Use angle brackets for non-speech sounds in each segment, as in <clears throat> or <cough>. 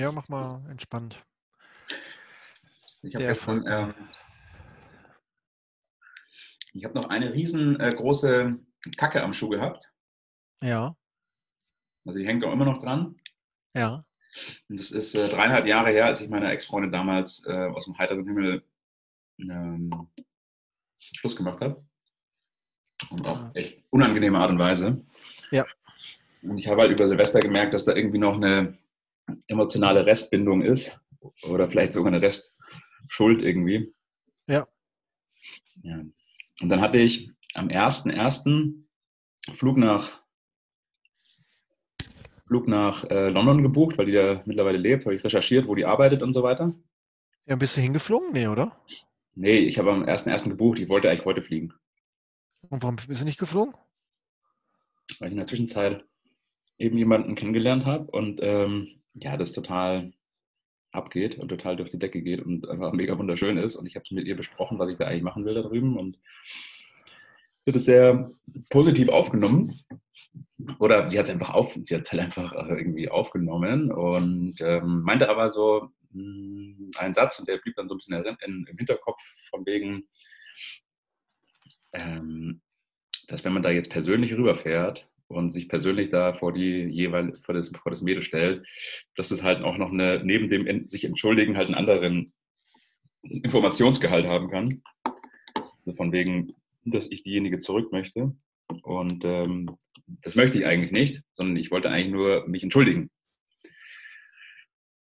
Ja, mach mal entspannt. Ich habe gestern, ähm, ich habe noch eine riesengroße äh, Kacke am Schuh gehabt. Ja. Also die hängt auch immer noch dran. Ja. Und das ist äh, dreieinhalb Jahre her, als ich meiner Ex-Freundin damals äh, aus dem heiteren Himmel ähm, Schluss gemacht habe. Und auf echt unangenehme Art und Weise. Ja. Und ich habe halt über Silvester gemerkt, dass da irgendwie noch eine emotionale Restbindung ist. Oder vielleicht sogar eine Restschuld irgendwie. Ja. ja. Und dann hatte ich am 1.1. Flug nach Flug nach äh, London gebucht, weil die da mittlerweile lebt, habe ich recherchiert, wo die arbeitet und so weiter. Ja, bist du hingeflogen? Nee, oder? Nee, ich habe am 1.1. gebucht, ich wollte eigentlich heute fliegen. Und warum bist du nicht geflogen? Weil ich in der Zwischenzeit eben jemanden kennengelernt habe und ähm, ja, das total abgeht und total durch die Decke geht und einfach mega wunderschön ist. Und ich habe es mit ihr besprochen, was ich da eigentlich machen will da drüben. Und sie hat es sehr positiv aufgenommen oder sie hat es einfach auf, sie hat halt einfach äh, irgendwie aufgenommen und ähm, meinte aber so mh, hm, einen Satz und der blieb dann so ein bisschen in, im Hinterkopf von wegen, ähm, dass wenn man da jetzt persönlich rüberfährt und sich persönlich da vor die jeweil vor das, vor das Mädel stellt, dass es halt auch noch eine neben dem sich entschuldigen halt einen anderen Informationsgehalt haben kann. Also von wegen, dass ich diejenige zurück möchte. Und ähm, das möchte ich eigentlich nicht, sondern ich wollte eigentlich nur mich entschuldigen.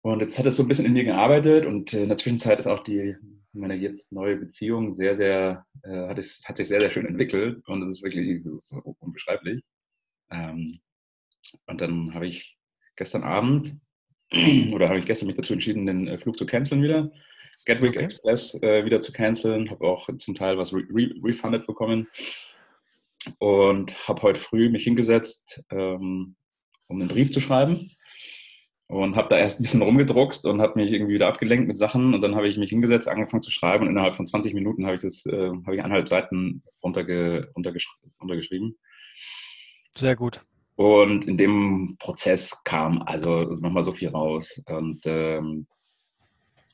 Und jetzt hat es so ein bisschen in mir gearbeitet und in der Zwischenzeit ist auch die meine jetzt neue Beziehung sehr, sehr, äh, hat, es, hat sich sehr, sehr schön entwickelt und es ist wirklich so unbeschreiblich. Ähm, und dann habe ich gestern Abend <clears throat> oder habe ich gestern mich dazu entschieden, den äh, Flug zu canceln wieder. Gatwick okay. Express äh, wieder zu canceln, habe auch zum Teil was re refunded bekommen und habe heute früh mich hingesetzt, ähm, um einen Brief zu schreiben und habe da erst ein bisschen rumgedruckst und habe mich irgendwie wieder abgelenkt mit Sachen und dann habe ich mich hingesetzt, angefangen zu schreiben und innerhalb von 20 Minuten habe ich das, äh, habe ich eineinhalb Seiten runterge runtergesch runtergeschrieben. Sehr gut. Und in dem Prozess kam also nochmal so viel raus und ähm,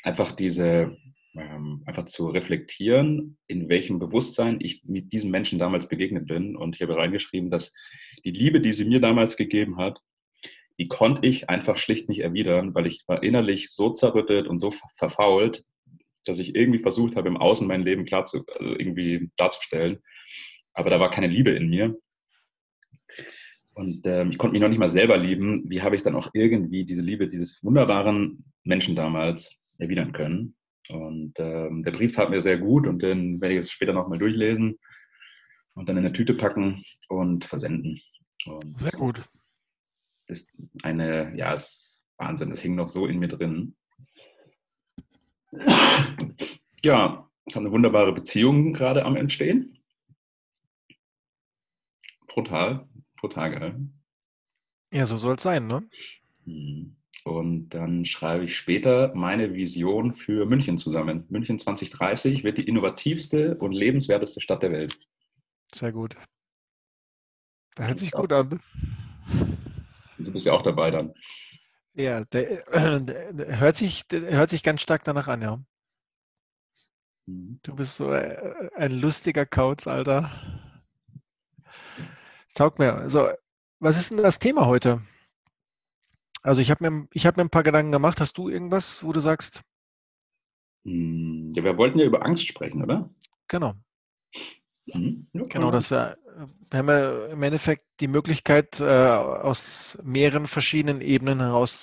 einfach diese ähm, einfach zu reflektieren, in welchem Bewusstsein ich mit diesem Menschen damals begegnet bin. Und ich habe reingeschrieben, dass die Liebe, die sie mir damals gegeben hat, die konnte ich einfach schlicht nicht erwidern, weil ich war innerlich so zerrüttet und so verfault, dass ich irgendwie versucht habe, im Außen mein Leben klar zu, also irgendwie darzustellen. Aber da war keine Liebe in mir. Und ähm, ich konnte mich noch nicht mal selber lieben. Wie habe ich dann auch irgendwie diese Liebe dieses wunderbaren Menschen damals erwidern können? Und ähm, der Brief tat mir sehr gut und den werde ich jetzt später nochmal durchlesen und dann in eine Tüte packen und versenden. Und sehr gut. Ist eine, ja, ist Wahnsinn, es hing noch so in mir drin. Ja, ich habe eine wunderbare Beziehung gerade am Entstehen. Brutal, brutal geil. Ja, so soll es sein, ne? Mhm. Und dann schreibe ich später meine Vision für München zusammen. München 2030 wird die innovativste und lebenswerteste Stadt der Welt. Sehr gut. Da hört sich gut an. Du bist ja auch dabei dann. Ja, der, äh, der hört, sich, hört sich ganz stark danach an, ja. Mhm. Du bist so äh, ein lustiger Kauz, Alter. Taugt mir. Also, was ist denn das Thema heute? Also ich habe mir, hab mir ein paar Gedanken gemacht. Hast du irgendwas, wo du sagst? Hm, ja, wir wollten ja über Angst sprechen, oder? Genau. Mhm. Ja, genau, dass wir, wir haben ja im Endeffekt die Möglichkeit, äh, aus mehreren verschiedenen Ebenen heraus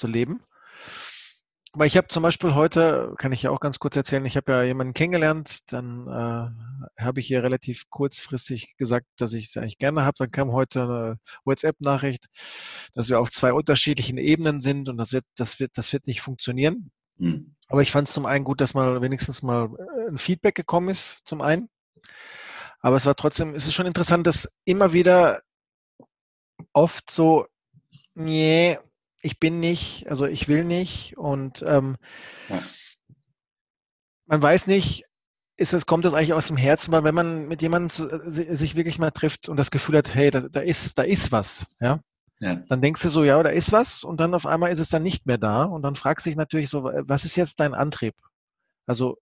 Aber ich habe zum Beispiel heute, kann ich ja auch ganz kurz erzählen, ich habe ja jemanden kennengelernt, dann äh, habe ich ihr relativ kurzfristig gesagt, dass ich es eigentlich gerne habe. Dann kam heute eine WhatsApp-Nachricht, dass wir auf zwei unterschiedlichen Ebenen sind und das wird, das wird, das wird nicht funktionieren. Mhm. Aber ich fand es zum einen gut, dass mal wenigstens mal äh, ein Feedback gekommen ist, zum einen. Aber es war trotzdem, es ist schon interessant, dass immer wieder oft so, nee, ich bin nicht, also ich will nicht und ähm, ja. man weiß nicht, ist es, kommt das eigentlich aus dem Herzen, weil wenn man mit jemandem äh, sich wirklich mal trifft und das Gefühl hat, hey, da, da, ist, da ist was, ja, Ja. Dann denkst du so, ja, da ist was und dann auf einmal ist es dann nicht mehr da und dann fragst du dich natürlich so, was ist jetzt dein Antrieb? Also,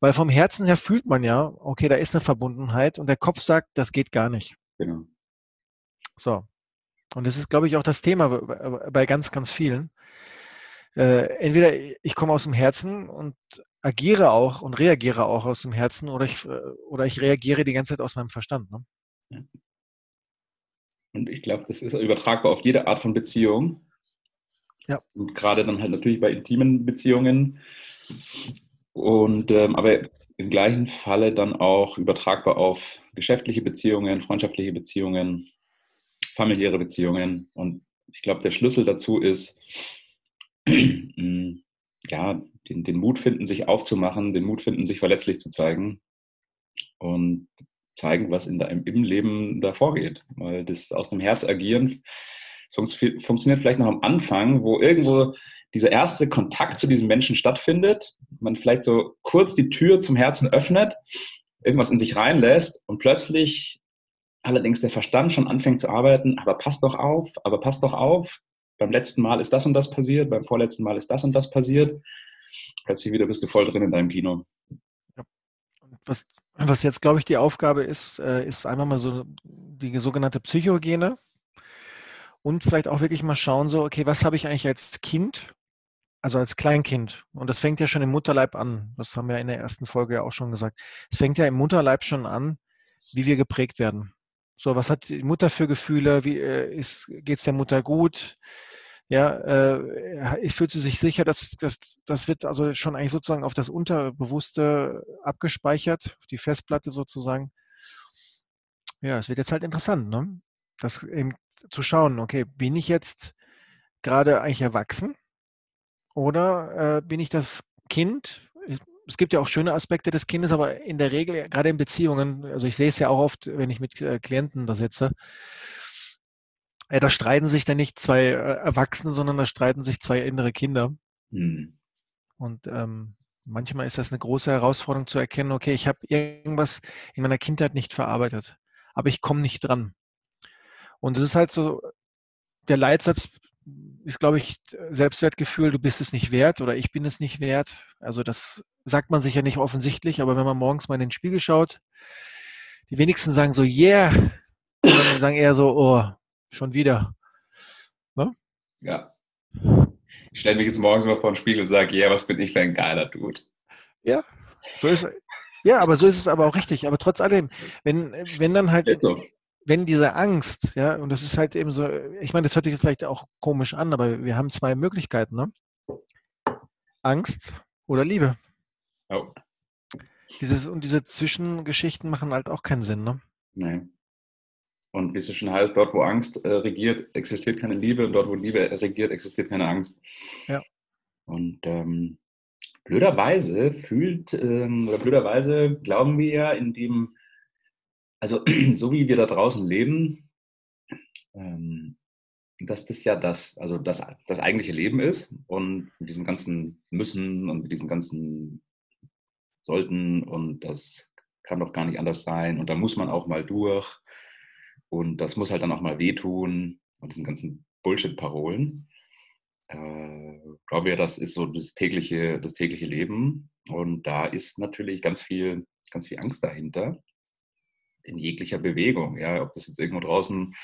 weil vom Herzen her fühlt man ja, okay, da ist eine Verbundenheit und der Kopf sagt, das geht gar nicht. Genau. So. Und das ist, glaube ich, auch das Thema bei ganz, ganz vielen. Äh, entweder ich komme aus dem Herzen und agiere auch und reagiere auch aus dem Herzen oder ich, äh, oder ich reagiere die ganze Zeit aus meinem Verstand. Ne? Ja. Und ich glaube, das ist übertragbar auf jede Art von Beziehung. Ja. Und gerade dann halt natürlich bei intimen Beziehungen. Und ähm, aber im gleichen Falle dann auch übertragbar auf geschäftliche Beziehungen, freundschaftliche Beziehungen, familiäre Beziehungen. Und ich glaube, der Schlüssel dazu ist, <clears throat> ja, den, den Mut finden, sich aufzumachen, den Mut finden, sich verletzlich zu zeigen und zeigen, was in deinem, im Leben da vorgeht. Weil das aus dem Herz agieren funktioniert vielleicht noch am Anfang, wo irgendwo dieser erste Kontakt zu diesem Menschen stattfindet, man vielleicht so kurz die Tür zum Herzen öffnet, irgendwas in sich reinlässt und plötzlich allerdings der Verstand schon anfängt zu arbeiten, aber passt doch auf, aber passt doch auf, beim letzten Mal ist das und das passiert, beim vorletzten Mal ist das und das passiert. Plötzlich wieder bist du voll drin in deinem Kino. Ja. Was, was jetzt, glaube ich, die Aufgabe ist, äh, ist einmal mal so die sogenannte Psychogene und vielleicht auch wirklich mal schauen, so, okay, was habe ich eigentlich als Kind, also als Kleinkind? Und das fängt ja schon im Mutterleib an. Das haben wir in der ersten Folge ja auch schon gesagt. Es fängt ja im Mutterleib schon an, wie wir geprägt werden. So, was hat die Mutter für Gefühle? Wie äh, geht es der Mutter gut? Ja, äh, fühlt sie sich sicher, dass das, das wird also schon eigentlich sozusagen auf das Unterbewusste abgespeichert, auf die Festplatte sozusagen. Ja, es wird jetzt halt interessant, ne? Das eben zu schauen, okay, bin ich jetzt gerade eigentlich erwachsen oder äh, bin ich das Kind, es gibt ja auch schöne Aspekte des Kindes, aber in der Regel, gerade in Beziehungen, also ich sehe es ja auch oft, wenn ich mit äh, Klienten da sitze, äh, da streiten sich dann nicht zwei äh, Erwachsene, sondern da streiten sich zwei innere Kinder. Mhm. Und ähm, manchmal ist das eine große Herausforderung zu erkennen, okay, ich habe irgendwas in meiner Kindheit nicht verarbeitet, aber ich komme nicht dran. Und es ist halt so, der Leitsatz ist, glaube ich, Selbstwertgefühl, du bist es nicht wert oder ich bin es nicht wert. Also das sagt man sich ja nicht offensichtlich, aber wenn man morgens mal in den Spiegel schaut, die wenigsten sagen so, yeah, sondern sagen eher so, oh, schon wieder. Ne? Ja. Ich stelle mich jetzt morgens mal vor den Spiegel und sage, yeah, was bin ich für ein geiler Dude. Ja, so ist ja, aber so ist es aber auch richtig. Aber trotz allem, wenn, wenn dann halt, so. wenn diese Angst, ja, und das ist halt eben so, ich meine, das hört sich jetzt vielleicht auch komisch an, aber wir haben zwei Möglichkeiten, ne? Angst oder Liebe. Oh. Dieses, und diese Zwischengeschichten machen halt auch keinen Sinn, ne? Nein. Und wie es schon heißt, dort, wo Angst äh, regiert, existiert keine Liebe und dort, wo Liebe regiert, existiert keine Angst. Ja. Und ähm, blöderweise fühlt, ähm, oder blöderweise glauben wir ja in dem, also <clears throat> so wie wir da draußen leben, ähm, dass das ja das, also das, das eigentliche Leben ist und mit diesem ganzen Müssen und mit diesem ganzen sollten und das kann doch gar nicht anders sein. Und da muss man auch mal durch. Und das muss halt dann auch mal wehtun und diesen ganzen Bullshit-Parolen. Äh, glaube ja, das ist so das tägliche, das tägliche Leben. Und da ist natürlich ganz viel, ganz viel Angst dahinter. In jeglicher Bewegung. Ja, ob das jetzt irgendwo draußen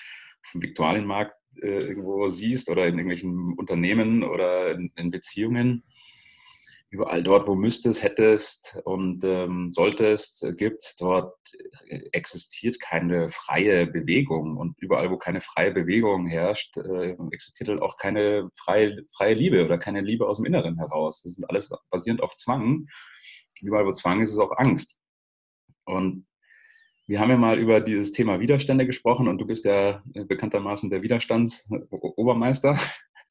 vom Viktualienmarkt äh, irgendwo siehst oder in irgendwelchen Unternehmen oder in, in Beziehungen überall dort, wo müsstest, hättest und ähm, solltest, äh, gibt dort äh, existiert keine freie Bewegung. Und überall, wo keine freie Bewegung herrscht, äh, existiert halt auch keine freie, freie Liebe oder keine Liebe aus dem Inneren heraus. Das ist alles basierend auf Zwang. Überall, wo Zwang ist, ist auch Angst. Und wir haben ja mal über dieses Thema Widerstände gesprochen und du bist ja äh, bekanntermaßen der Widerstandsobermeister.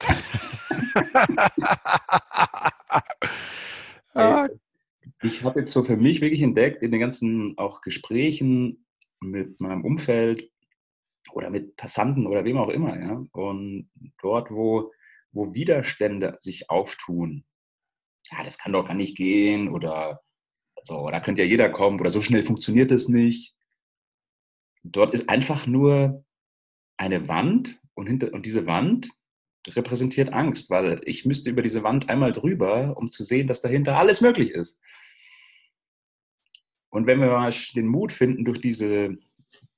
<laughs> <laughs> <laughs> Ah. Ich habe jetzt so für mich wirklich entdeckt, in den ganzen auch Gesprächen mit meinem Umfeld oder mit Passanten oder wem auch immer, ja, und dort, wo, wo Widerstände sich auftun, ja, das kann doch gar nicht gehen oder so, da könnte ja jeder kommen oder so schnell funktioniert es nicht. Dort ist einfach nur eine Wand und, hinter, und diese Wand repräsentiert Angst, weil ich müsste über diese Wand einmal drüber, um zu sehen, dass dahinter alles möglich ist. Und wenn wir mal den Mut finden, durch diese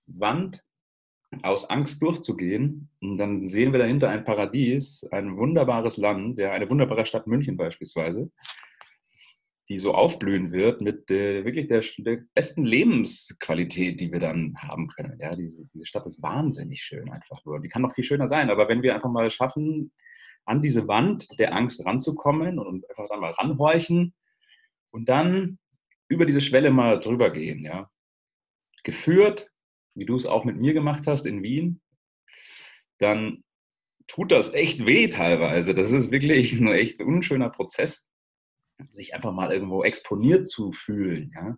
Wand aus Angst durchzugehen, dann sehen wir dahinter ein Paradies, ein wunderbares Land, ja, eine wunderbare Stadt München beispielsweise, die so aufblühen wird mit äh, wirklich der, der, besten Lebensqualität, die wir dann haben können. Ja, diese, diese Stadt ist wahnsinnig schön einfach nur. Die kann noch viel schöner sein, aber wenn wir einfach mal schaffen, an diese Wand der Angst ranzukommen und einfach dann mal ranhorchen und dann über diese Schwelle mal drüber gehen, ja. Geführt, wie du es auch mit mir gemacht hast in Wien, dann tut das echt weh teilweise. Das ist wirklich ein echt unschöner Prozess sich einfach mal irgendwo exponiert zu fühlen, ja.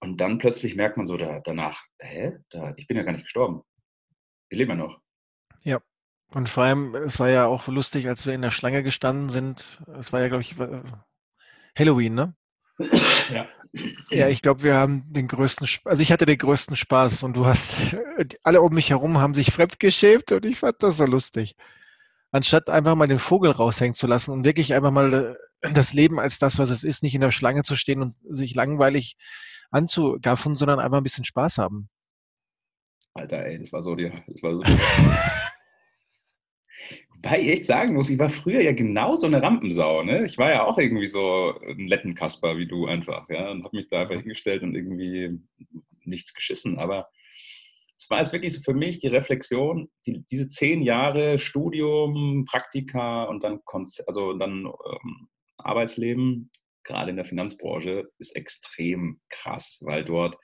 Und dann plötzlich merkt man so da, danach, hä, da, ich bin ja gar nicht gestorben. Wir leben ja noch. Ja. Und vor allem, es war ja auch lustig, als wir in der Schlange gestanden sind. Es war ja, glaube ich, Halloween, ne? Ja. Ja, ich glaube, wir haben den größten, also ich hatte den größten Spaß und du hast, alle um mich herum haben sich fremdgeschämt und ich fand das so lustig anstatt einfach mal den Vogel raushängen zu lassen und wirklich einfach mal äh, das Leben als das, was es ist, nicht in der Schlange zu stehen und sich langweilig anzugaffen, sondern einfach ein bisschen Spaß haben. Alter, ey, das war so dir. Das war so <laughs> Wobei ich echt sagen muss, ich war früher ja genau so eine Rampensau. Ne? Ich war ja auch irgendwie so ein Lettenkasper wie du einfach. Ja? Und habe mich da einfach hingestellt und irgendwie nichts geschissen. Aber es war jetzt wirklich so für mich die Reflexion, die, diese zehn Jahre Studium, Praktika und dann, Konzer also dann ähm, Arbeitsleben, gerade in der Finanzbranche, ist extrem krass, weil dort,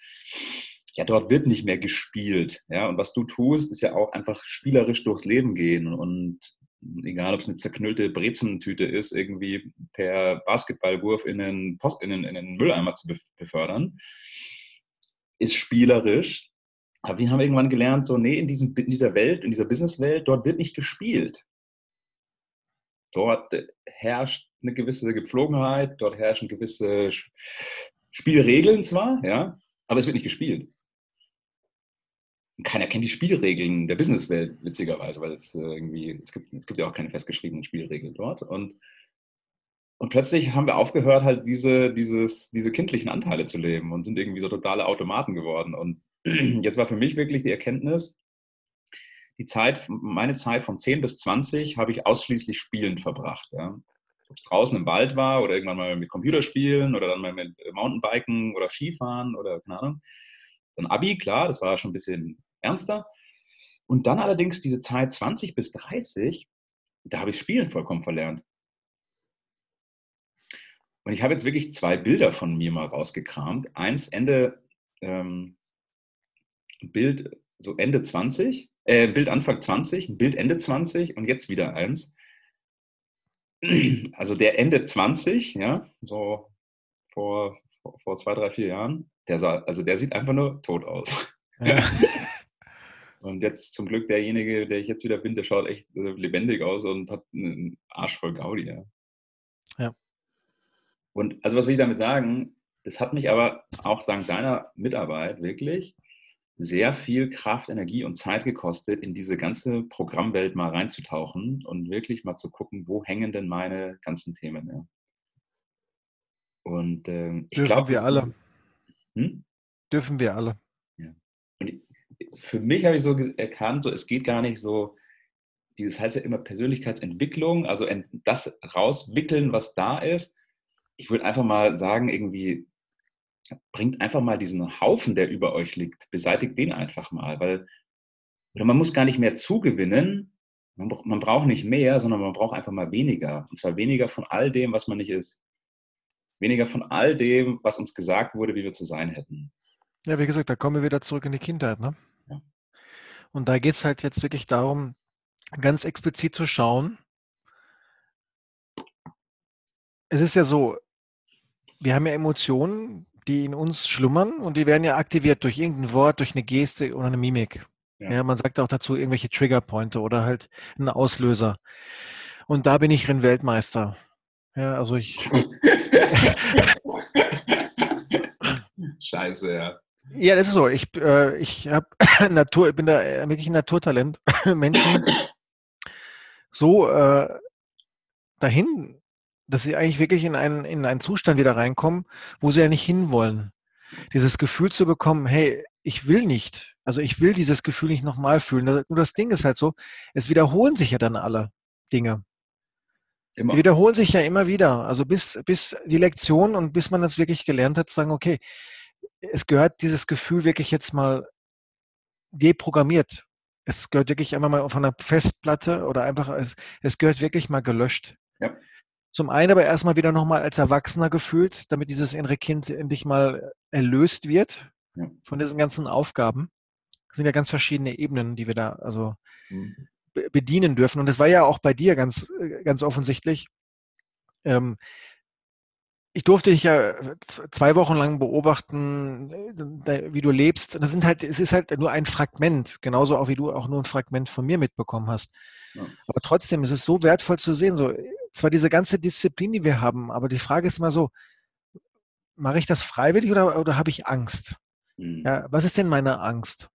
ja, dort wird nicht mehr gespielt. Ja, und was du tust, ist ja auch einfach spielerisch durchs Leben gehen und egal ob es eine zerknüllte Brezentüte ist, irgendwie per Basketballwurf in den, Post, in den, in den Mülleimer zu befördern, ist spielerisch aber wir haben irgendwann gelernt, so, nee, in, diesem, in dieser Welt, in dieser Businesswelt, dort wird nicht gespielt. Dort herrscht eine gewisse Gepflogenheit, dort herrschen gewisse Spielregeln zwar, ja, aber es wird nicht gespielt. keiner kennt die Spielregeln der Businesswelt, witzigerweise, weil es äh, irgendwie, es gibt, es gibt ja auch keine festgeschriebenen Spielregeln dort. Und, und plötzlich haben wir aufgehört, halt diese, dieses, diese kindlichen Anteile zu leben und sind irgendwie so totale Automaten geworden. Und <clears throat> jetzt war für mich wirklich die Erkenntnis, die Zeit, meine Zeit von 10 bis 20 habe ich ausschließlich spielend verbracht. Ja. Ob es draußen im Wald war oder irgendwann mal mit Computerspielen oder dann mal mit Mountainbiken oder Skifahren oder keine Ahnung. Dann Abi, klar, das war schon ein bisschen ernster. Und dann allerdings diese Zeit 20 bis 30, da habe ich Spielen vollkommen verlernt. Und ich habe jetzt wirklich zwei Bilder von mir mal rausgekramt. Eins Ende ähm, Bild so Ende 20, äh, Bild Anfang 20, Bild Ende 20 und jetzt wieder eins. Also der Ende 20, ja, so vor, vor zwei, drei, vier Jahren, der sah, also der sieht einfach nur tot aus. Ja. <laughs> und jetzt zum Glück derjenige, der ich jetzt wieder bin, der schaut echt äh, lebendig aus und hat einen Arsch voll Gaudi. Ja. ja. Und also was will ich damit sagen? Das hat mich aber auch dank deiner Mitarbeit wirklich sehr viel Kraft, Energie und Zeit gekostet, in diese ganze Programmwelt mal reinzutauchen und wirklich mal zu gucken, wo hängen denn meine ganzen Themen. Ja. Und ähm, ich glaube. Dürfen wir alle. Hm? Dürfen wir alle. Ja. Und für mich habe ich so erkannt, so, es geht gar nicht so, das heißt ja immer Persönlichkeitsentwicklung, also das rauswickeln, was da ist. Ich würde einfach mal sagen, irgendwie bringt einfach mal diesen Haufen, der über euch liegt, beseitigt den einfach mal, weil oder man muss gar nicht mehr zugewinnen, man, man braucht nicht mehr, sondern man braucht einfach mal weniger. Und zwar weniger von all dem, was man nicht ist. Weniger von all dem, was uns gesagt wurde, wie wir zu sein hätten. Ja, wie gesagt, da kommen wir wieder zurück in die Kindheit. Ne? Ja. Und da geht es halt jetzt wirklich darum, ganz explizit zu schauen. Es ist ja so, wir haben ja Emotionen, die in uns schlummern und die werden ja aktiviert durch irgendein Wort, durch eine Geste oder eine Mimik. Ja. ja man sagt auch dazu irgendwelche Triggerpointe oder halt einen Auslöser. Und da bin ich Rennweltmeister. Ja, also ich. <laughs> Scheiße, ja. Ja, das ist so. Ich, äh, ich habe <coughs> Natur, ich bin da wirklich ein Naturtalent. <coughs> Menschen so äh, dahin, dass sie eigentlich wirklich in einen, in einen Zustand wieder reinkommen, wo sie ja nicht hinwollen. Dieses Gefühl zu bekommen, hey, ich will nicht. Also ich will dieses Gefühl nicht nochmal fühlen. Nur das Ding ist halt so, es wiederholen sich ja dann alle Dinge. Immer. Die wiederholen sich ja immer wieder. Also bis, bis die Lektion und bis man das wirklich gelernt hat, zu sagen, okay, es gehört dieses Gefühl wirklich jetzt mal deprogrammiert. Es gehört wirklich einmal mal von der Festplatte oder einfach, es, es gehört wirklich mal gelöscht. Ja. Zum einen aber erstmal wieder nochmal als Erwachsener gefühlt, damit dieses innere Kind endlich mal erlöst wird von diesen ganzen Aufgaben. Das sind ja ganz verschiedene Ebenen, die wir da also mhm. bedienen dürfen. Und das war ja auch bei dir ganz, äh, ganz offensichtlich. Ähm, ich durfte dich ja zwei Wochen lang beobachten, äh, wie du lebst. Das sind halt, es ist halt nur ein Fragment, genauso auch wie du auch nur ein Fragment von mir mitbekommen hast. Aber trotzdem ist es so wertvoll zu sehen. So, zwar diese ganze Disziplin, die wir haben, aber die Frage ist immer so, mache ich das freiwillig oder, oder habe ich Angst? Mhm. Ja, was ist denn meine Angst?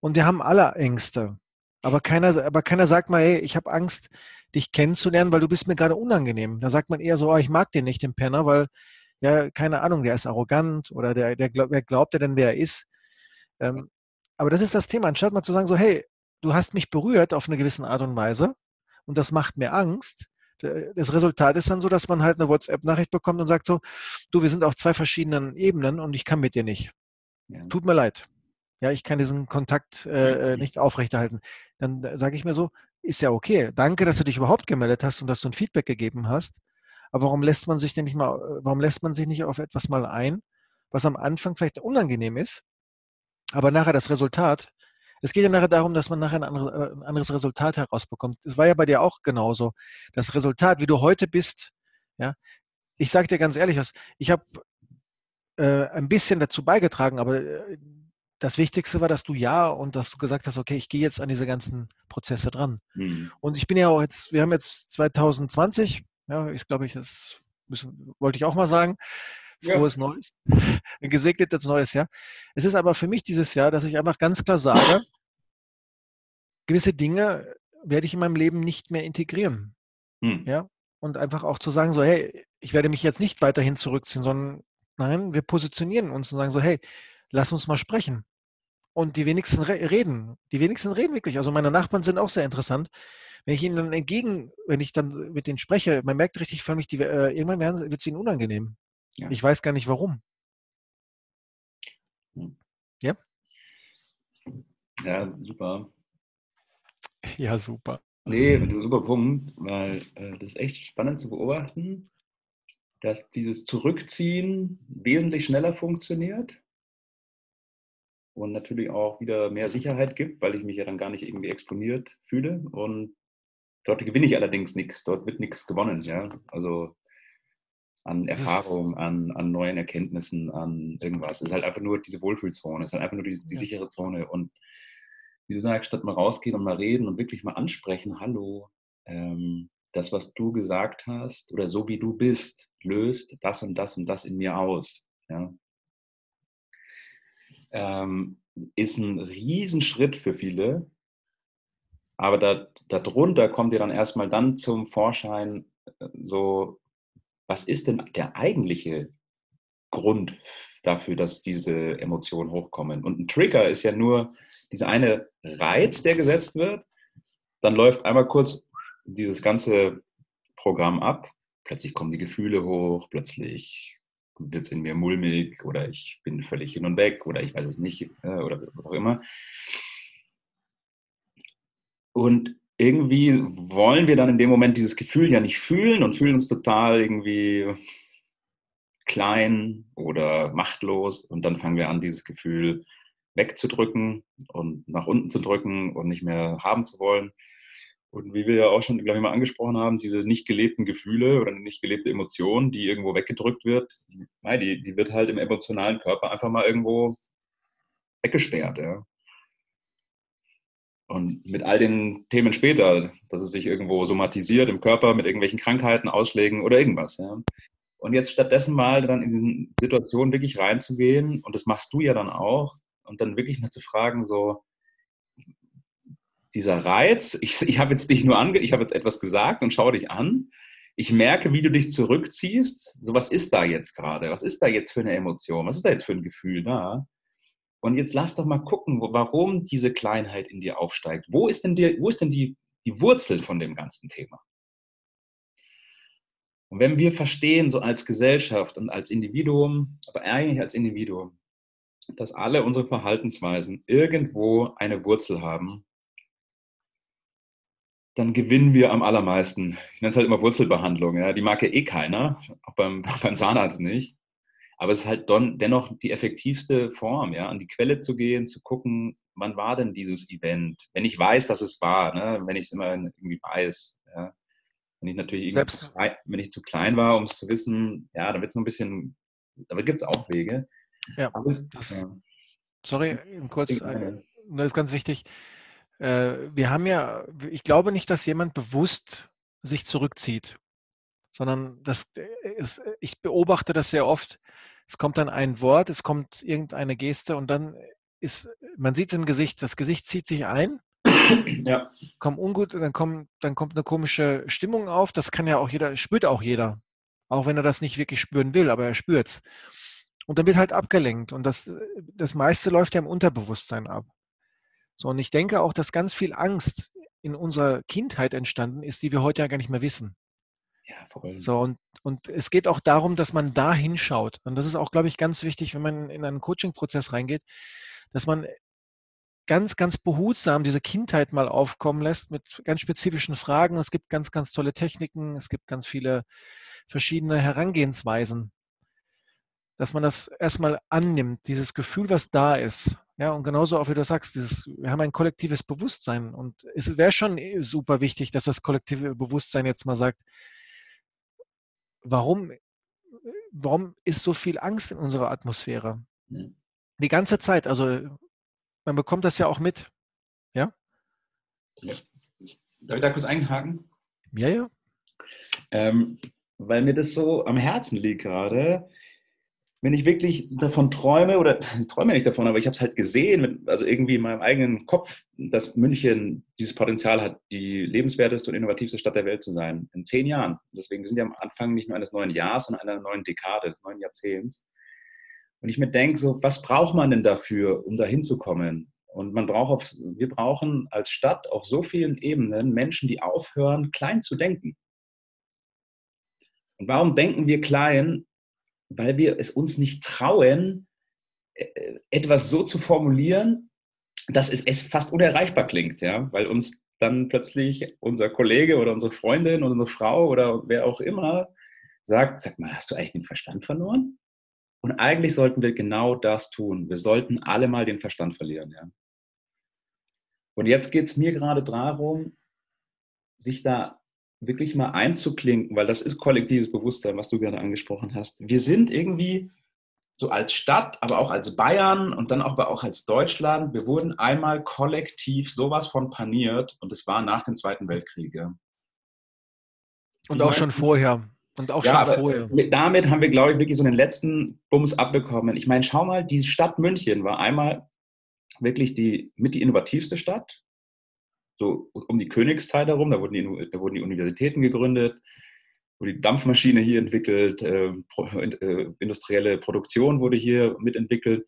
Und wir haben alle Ängste. Aber keiner, aber keiner sagt mal, hey, ich habe Angst, dich kennenzulernen, weil du bist mir gerade unangenehm. Da sagt man eher so, oh, ich mag den nicht, den Penner, weil, ja, keine Ahnung, der ist arrogant oder der, der wer glaubt er denn, wer er ist? Ähm, aber das ist das Thema. Anstatt mal zu sagen, so, hey, du hast mich berührt auf eine gewisse Art und Weise und das macht mir Angst. Das Resultat ist dann so, dass man halt eine WhatsApp-Nachricht bekommt und sagt so, du, wir sind auf zwei verschiedenen Ebenen und ich kann mit dir nicht. Ja. Tut mir leid. Ja, ich kann diesen Kontakt äh, äh nicht aufrechterhalten. Dann sage ich mir so, ist ja okay. Danke, dass du dich überhaupt gemeldet hast und dass du ein Feedback gegeben hast. Aber warum lässt man sich denn nicht mal, warum lässt man sich nicht auf etwas mal ein, was am Anfang vielleicht unangenehm ist, aber nachher das Resultat, es geht ja nachher darum, dass man nachher ein anderes, äh, ein anderes Resultat herausbekommt. Es war ja bei dir auch genauso. Das Resultat, wie du heute bist, ja, ich sage dir ganz ehrlich was, ich habe äh, ein bisschen dazu beigetragen, aber äh, das Wichtigste war, dass du ja und dass du gesagt hast, okay, ich gehe jetzt an diese ganzen Prozesse dran. Mhm. Und ich bin ja auch jetzt, wir haben jetzt 2020, ja, ich glaube, ich, das müssen, wollte ich auch mal sagen, frohes ja. Neues, <laughs> ein gesegnetes neues Jahr. Es ist aber für mich dieses Jahr, dass ich einfach ganz klar sage, gewisse Dinge werde ich in meinem Leben nicht mehr integrieren. Mhm. Ja, und einfach auch zu sagen, so, hey, ich werde mich jetzt nicht weiterhin zurückziehen, sondern nein, wir positionieren uns und sagen so, hey, lass uns mal sprechen. Und die wenigsten re reden. Die wenigsten reden wirklich. Also meine Nachbarn sind auch sehr interessant. Wenn ich ihnen dann entgegen, wenn ich dann mit denen spreche, man merkt richtig für mich, die, äh, irgendwann wird es ihnen unangenehm. Ja. Ich weiß gar nicht warum. Hm. Ja? Ja, super. <laughs> Ja, super. Nee, super Punkt, weil äh, das ist echt spannend zu beobachten, dass dieses Zurückziehen wesentlich schneller funktioniert und natürlich auch wieder mehr Sicherheit gibt, weil ich mich ja dann gar nicht irgendwie exponiert fühle. Und dort gewinne ich allerdings nichts, dort wird nichts gewonnen. Ja? Also an Erfahrung, an, an neuen Erkenntnissen, an irgendwas. Es ist halt einfach nur diese Wohlfühlzone, es ist halt einfach nur die, die sichere Zone. Und wie du sagst, statt mal rausgehen und mal reden und wirklich mal ansprechen, hallo, ähm, das, was du gesagt hast oder so wie du bist, löst das und das und das in mir aus. Ja? ähm, ist ein Riesenschritt für viele. Aber da, darunter kommt ihr dann erstmal dann zum Vorschein, äh, so, was ist denn der eigentliche Grund dafür, dass diese Emotionen hochkommen? Und ein Trigger ist ja nur dieser eine Reiz, der gesetzt wird. Dann läuft einmal kurz dieses ganze Programm ab. Plötzlich kommen die Gefühle hoch, plötzlich wird es in mir mulmig oder ich bin völlig hin und weg oder ich weiß es nicht äh, oder was auch immer. Und irgendwie wollen wir dann in dem Moment dieses Gefühl ja nicht fühlen und fühlen uns total irgendwie klein oder machtlos und dann fangen wir an, dieses Gefühl wegzudrücken und nach unten zu drücken und nicht mehr haben zu wollen. Und wie wir ja auch schon, glaube ich, mal angesprochen haben, diese nicht gelebten Gefühle oder nicht gelebte Emotion, die irgendwo weggedrückt wird, die, die wird halt im emotionalen Körper einfach mal irgendwo weggesperrt. Ja. Und mit all den Themen später, dass es sich irgendwo somatisiert im Körper mit irgendwelchen Krankheiten, Ausschlägen oder irgendwas. Ja. Und jetzt stattdessen mal dann in diese Situation wirklich reinzugehen, und das machst du ja dann auch, und dann wirklich mal zu fragen, so, dieser Reiz, <laughs> ich, ich habe jetzt dich nur ange, ich habe jetzt etwas gesagt und schaue dich an. Ich merke, wie du dich zurückziehst. So, was ist da jetzt gerade? Was ist da jetzt für eine Emotion? Was ist da jetzt für ein Gefühl da? Und jetzt lass doch mal gucken, wo, warum diese Kleinheit in dir aufsteigt. Wo ist denn, die, wo ist denn die, die Wurzel von dem ganzen Thema? Und wenn wir verstehen, so als Gesellschaft und als Individuum, aber eigentlich als Individuum, dass alle unsere Verhaltensweisen irgendwo eine Wurzel haben, dann gewinnen wir am allermeisten. Ich nenne es halt immer Wurzelbehandlung. Ja. Die mag ja eh keiner, auch beim, <laughs> beim Zahnarzt nicht. Aber es ist halt don, dennoch die effektivste Form, ja, an die Quelle zu gehen, zu gucken, wann war denn dieses Event? Wenn ich weiß, dass es war, ne? wenn ich es immer irgendwie weiß. Ja. Wenn ich natürlich Selbst, wenn ich zu klein war, um es zu wissen, ja, dann wird es noch ein bisschen, aber gibt es auch Wege. Ja, das, ja. Sorry, kurz, äh, das ist ganz wichtig äh, wir haben ja, ich glaube nicht, dass jemand bewusst sich zurückzieht, sondern das ist, ich beobachte das sehr oft. Es kommt dann ein Wort, es kommt irgendeine Geste und dann ist, man sieht es im Gesicht, das Gesicht zieht sich ein. Ja. Kommt ungut, dann kommt, dann kommt eine komische Stimmung auf. Das kann ja auch jeder, spürt auch jeder. Auch wenn er das nicht wirklich spüren will, aber er spürt es. Und dann wird halt abgelenkt. Und das, das meiste läuft ja im Unterbewusstsein ab. So, und ich denke auch, dass ganz viel Angst in unserer Kindheit entstanden ist, die wir heute ja gar nicht mehr wissen. Ja, voll. So, und, und es geht auch darum, dass man da hinschaut. Und das ist auch, glaube ich, ganz wichtig, wenn man in einen Coaching-Prozess reingeht, dass man ganz, ganz behutsam diese Kindheit mal aufkommen lässt mit ganz spezifischen Fragen. Es gibt ganz, ganz tolle Techniken, es gibt ganz viele verschiedene Herangehensweisen, dass man das erstmal annimmt, dieses Gefühl, was da ist, ja, und genauso auch wie du sagst, dieses, wir haben ein kollektives Bewusstsein und es wäre schon eh super wichtig, dass das kollektive Bewusstsein jetzt mal sagt, warum, warum ist so viel Angst in unserer Atmosphäre? Ja. Die ganze Zeit, also man bekommt das ja auch mit. Ja? ja. Darf ich da kurz einhaken? Ja, ja. Ähm, weil mir das so am Herzen liegt gerade wenn ich wirklich davon träume, oder ich träume nicht davon, aber ich habe es halt gesehen, also irgendwie in meinem eigenen Kopf, dass München dieses Potenzial hat, die lebenswerteste und innovativste Stadt der Welt zu sein, in zehn Jahren. Deswegen wir sind ja am Anfang nicht nur eines neuen Jahres, sondern einer neuen Dekade, des neuen Jahrzehnts. Und ich mir denke, so, was braucht man denn dafür, um da hinzukommen? Und man braucht auf, wir brauchen als Stadt auf so vielen Ebenen Menschen, die aufhören, klein zu denken. Und warum denken wir klein? Weil wir es uns nicht trauen, äh, etwas so zu formulieren, dass es, es fast unerreichbar klingt, ja, weil uns dann plötzlich unser Kollege oder unsere Freundin oder unsere Frau oder wer auch immer sagt, sag mal, hast du eigentlich den Verstand verloren? Und eigentlich sollten wir genau das tun. Wir sollten alle mal den Verstand verlieren, ja. Und jetzt geht es mir gerade darum, sich da wirklich mal einzuklinken, weil das ist kollektives Bewusstsein, was du gerade angesprochen hast. Wir sind irgendwie so als Stadt, aber auch als Bayern und dann auch, auch als Deutschland, wir wurden einmal kollektiv sowas von paniert und es war nach dem Zweiten Weltkrieg. Ja. Und auch schon vorher. Und auch ja, schon vorher. Damit haben wir, glaube ich, wirklich so den letzten Bums abbekommen. Ich meine, schau mal, die Stadt München war einmal wirklich die mit die innovativste Stadt so um die Königszeit herum, da wurden die, da wurden die Universitäten gegründet, wurde die Dampfmaschine hier entwickelt, äh, äh, industrielle Produktion wurde hier mitentwickelt.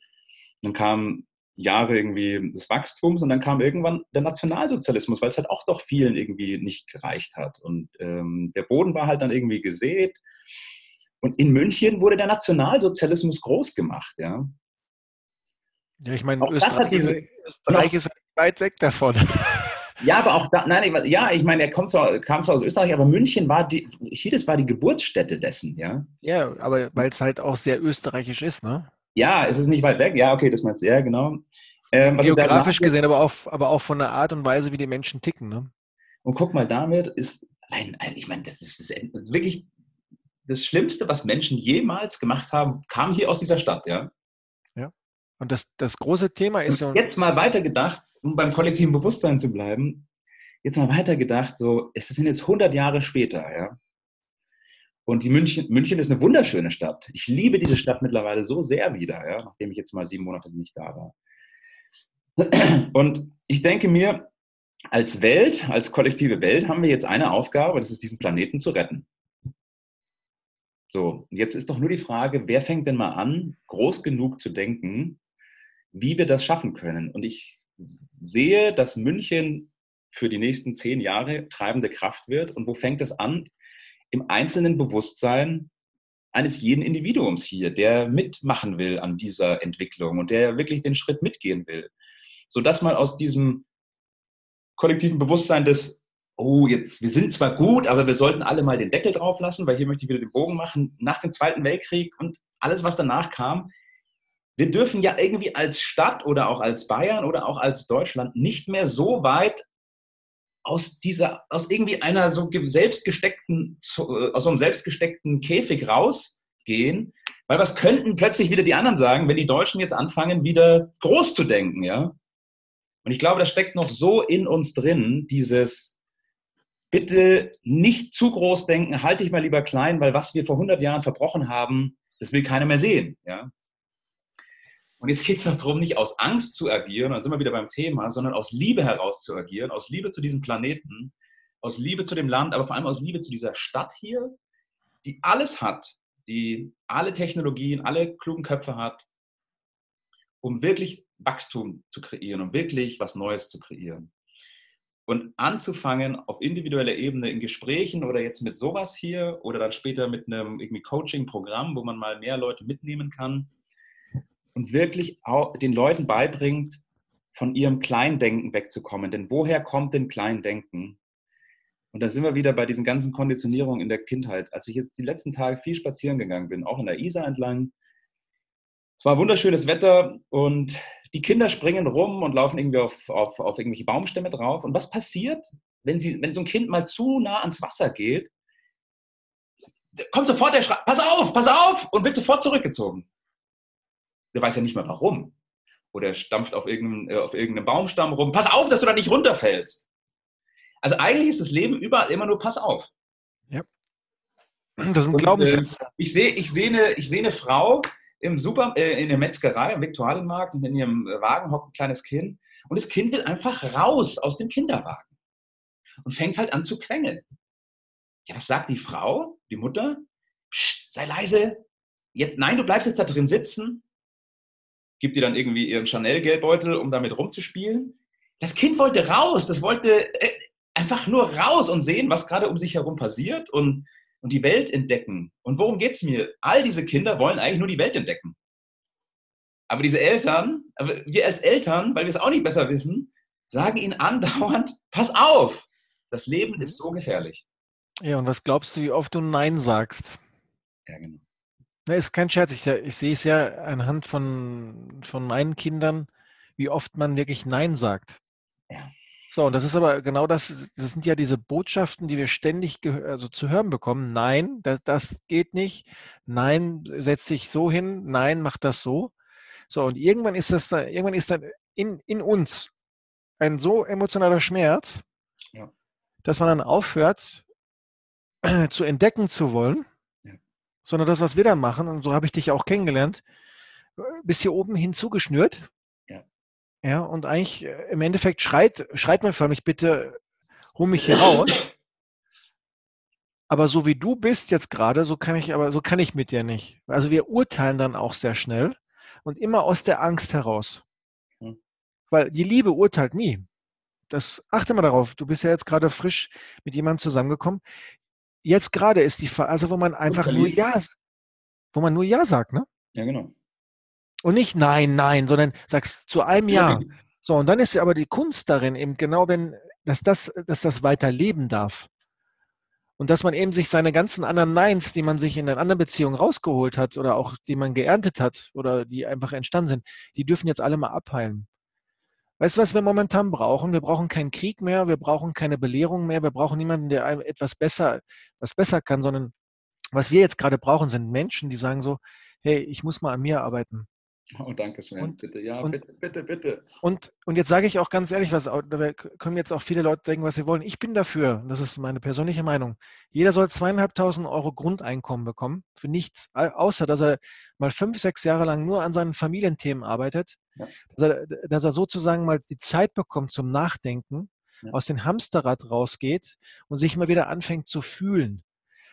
Dann kamen Jahre irgendwie des Wachstums und dann kam irgendwann der Nationalsozialismus, weil es halt auch doch vielen irgendwie nicht gereicht hat. Und ähm, der Boden war halt dann irgendwie gesät. Und in München wurde der Nationalsozialismus groß gemacht, ja. Ja, ich meine, Österreich, diese, Österreich ist weit weg davon. Ja, aber auch da, nein, ja, ich meine, er kommt zwar, kam zwar aus Österreich, aber München war die, Chiles war die Geburtsstätte dessen, ja. Ja, aber weil es halt auch sehr österreichisch ist, ne? Ja, es ist nicht weit weg, ja, okay, das meinst du, ja, genau. Ähm, Geografisch gesehen, aber auch, aber auch von der Art und Weise, wie die Menschen ticken, ne? Und guck mal, damit ist ein, ich meine, das ist, das ist wirklich das Schlimmste, was Menschen jemals gemacht haben, kam hier aus dieser Stadt, ja. Und das, das große Thema ist und Jetzt mal weitergedacht, um beim kollektiven Bewusstsein zu bleiben, jetzt mal weitergedacht, so, es sind jetzt 100 Jahre später, ja. Und die München, München ist eine wunderschöne Stadt. Ich liebe diese Stadt mittlerweile so sehr wieder, ja, nachdem ich jetzt mal sieben Monate nicht da war. Und ich denke mir, als Welt, als kollektive Welt haben wir jetzt eine Aufgabe, das ist diesen Planeten zu retten. So, jetzt ist doch nur die Frage, wer fängt denn mal an, groß genug zu denken, wie wir das schaffen können. Und ich sehe, dass München für die nächsten zehn Jahre treibende Kraft wird. Und wo fängt es an? Im einzelnen Bewusstsein eines jeden Individuums hier, der mitmachen will an dieser Entwicklung und der wirklich den Schritt mitgehen will. Sodass man aus diesem kollektiven Bewusstsein des, oh, jetzt, wir sind zwar gut, aber wir sollten alle mal den Deckel drauf lassen, weil hier möchte ich wieder den Bogen machen, nach dem Zweiten Weltkrieg und alles, was danach kam, wir dürfen ja irgendwie als Stadt oder auch als Bayern oder auch als Deutschland nicht mehr so weit aus dieser, aus irgendwie einer so selbstgesteckten, äh, aus so einem selbstgesteckten Käfig rausgehen, weil was könnten plötzlich wieder die anderen sagen, wenn die Deutschen jetzt anfangen, wieder groß zu denken, ja? Und ich glaube, das steckt noch so in uns drin, dieses bitte nicht zu groß denken, halte ich mal lieber klein, weil was wir vor 100 Jahren verbrochen haben, das will keiner mehr sehen, ja? Und jetzt geht es noch darum, nicht aus Angst zu agieren, dann sind wir wieder beim Thema, sondern aus Liebe heraus zu agieren, aus Liebe zu diesem Planeten, aus Liebe zu dem Land, aber vor allem aus Liebe zu dieser Stadt hier, die alles hat, die alle Technologien, alle klugen Köpfe hat, um wirklich Wachstum zu kreieren, um wirklich was Neues zu kreieren. Und anzufangen auf individueller Ebene in Gesprächen oder jetzt mit sowas hier oder dann später mit einem Coaching-Programm, wo man mal mehr Leute mitnehmen kann, und wirklich den Leuten beibringt, von ihrem Kleindenken wegzukommen. Denn woher kommt denn Kleindenken? Und da sind wir wieder bei diesen ganzen Konditionierungen in der Kindheit. Als ich jetzt die letzten Tage viel spazieren gegangen bin, auch in der Isar entlang, es war wunderschönes Wetter und die Kinder springen rum und laufen irgendwie auf, auf, auf irgendwelche Baumstämme drauf. Und was passiert, wenn, sie, wenn so ein Kind mal zu nah ans Wasser geht? Kommt sofort der Schrei, pass auf, pass auf, und wird sofort zurückgezogen der weiß ja nicht mehr warum. Oder stampft auf irgendeinem, äh, auf irgendeinem Baumstamm rum. Pass auf, dass du da nicht runterfällst. Also eigentlich ist das Leben überall immer nur pass auf. Ja. Das sind Glaubenssätze. Äh, ich sehe ich seh eine, seh eine Frau im Super, äh, in der Metzgerei, im Viktualienmarkt, und in ihrem Wagen hockt ein kleines Kind. Und das Kind will einfach raus aus dem Kinderwagen. Und fängt halt an zu quengeln. Ja, was sagt die Frau, die Mutter? Psst, sei leise. Jetzt, nein, du bleibst jetzt da drin sitzen gibt ihr dann irgendwie ihren Chanel-Geldbeutel, um damit rumzuspielen. Das Kind wollte raus, das wollte äh, einfach nur raus und sehen, was gerade um sich herum passiert und, und die Welt entdecken. Und worum geht es mir? All diese Kinder wollen eigentlich nur die Welt entdecken. Aber diese Eltern, wir als Eltern, weil wir es auch nicht besser wissen, sagen ihnen andauernd, pass auf, das Leben ist so gefährlich. Ja, und was glaubst du, wie oft du Nein sagst? Ja, genau. Ne, ist kein Scherz. Ich, ich sehe es ja anhand von, von meinen Kindern, wie oft man wirklich Nein sagt. Ja. So, und das ist aber genau das, das sind ja diese Botschaften, die wir ständig also zu hören bekommen. Nein, das, das geht nicht. Nein, setz dich so hin. Nein, mach das so. So, und irgendwann ist das da, irgendwann ist dann in, in uns ein so emotionaler Schmerz, ja. dass man dann aufhört, zu entdecken zu wollen, sondern das, was wir dann machen, und so habe ich dich auch kennengelernt, bis hier oben hinzugeschnürt. Ja. Ja, und eigentlich äh, im Endeffekt schreit, schreit man förmlich, bitte hol mich hier raus. Aber so wie du bist jetzt gerade, so kann ich aber, so kann ich mit dir nicht. Also wir urteilen dann auch sehr schnell und immer aus der Angst heraus. Hm. Weil die Liebe urteilt nie. Das achte mal darauf. Du bist ja jetzt gerade frisch mit jemandem zusammengekommen jetzt gerade ist die Phase, wo man einfach nur Ja, wo man nur Ja sagt, ne? Ja, genau. Und nicht Nein, Nein, sondern sagst zu einem Ja. ja. Genau. So, und dann ist aber die Kunst darin, eben genau, wenn, dass das, dass das weiter leben darf. Und dass man eben sich seine ganzen anderen Neins, die man sich in einer anderen Beziehung rausgeholt hat oder auch die man geerntet hat oder die einfach entstanden sind, die dürfen jetzt alle mal abheilen. Weißt du, was wir momentan brauchen? Wir brauchen keinen Krieg mehr, wir brauchen keine Belehrung mehr, wir brauchen niemanden, der etwas besser, was besser kann, sondern was wir jetzt gerade brauchen, sind Menschen, die sagen so, hey, ich muss mal an mir arbeiten. Oh, danke, Sven. Und, bitte, ja, und, bitte, bitte, bitte. Und, und jetzt sage ich auch ganz ehrlich, was, da können jetzt auch viele Leute denken, was sie wollen. Ich bin dafür, das ist meine persönliche Meinung. Jeder soll zweieinhalbtausend Euro Grundeinkommen bekommen, für nichts, außer dass er mal fünf, sechs Jahre lang nur an seinen Familienthemen arbeitet, ja. dass, er, dass er sozusagen mal die Zeit bekommt zum Nachdenken, ja. aus dem Hamsterrad rausgeht und sich mal wieder anfängt zu fühlen.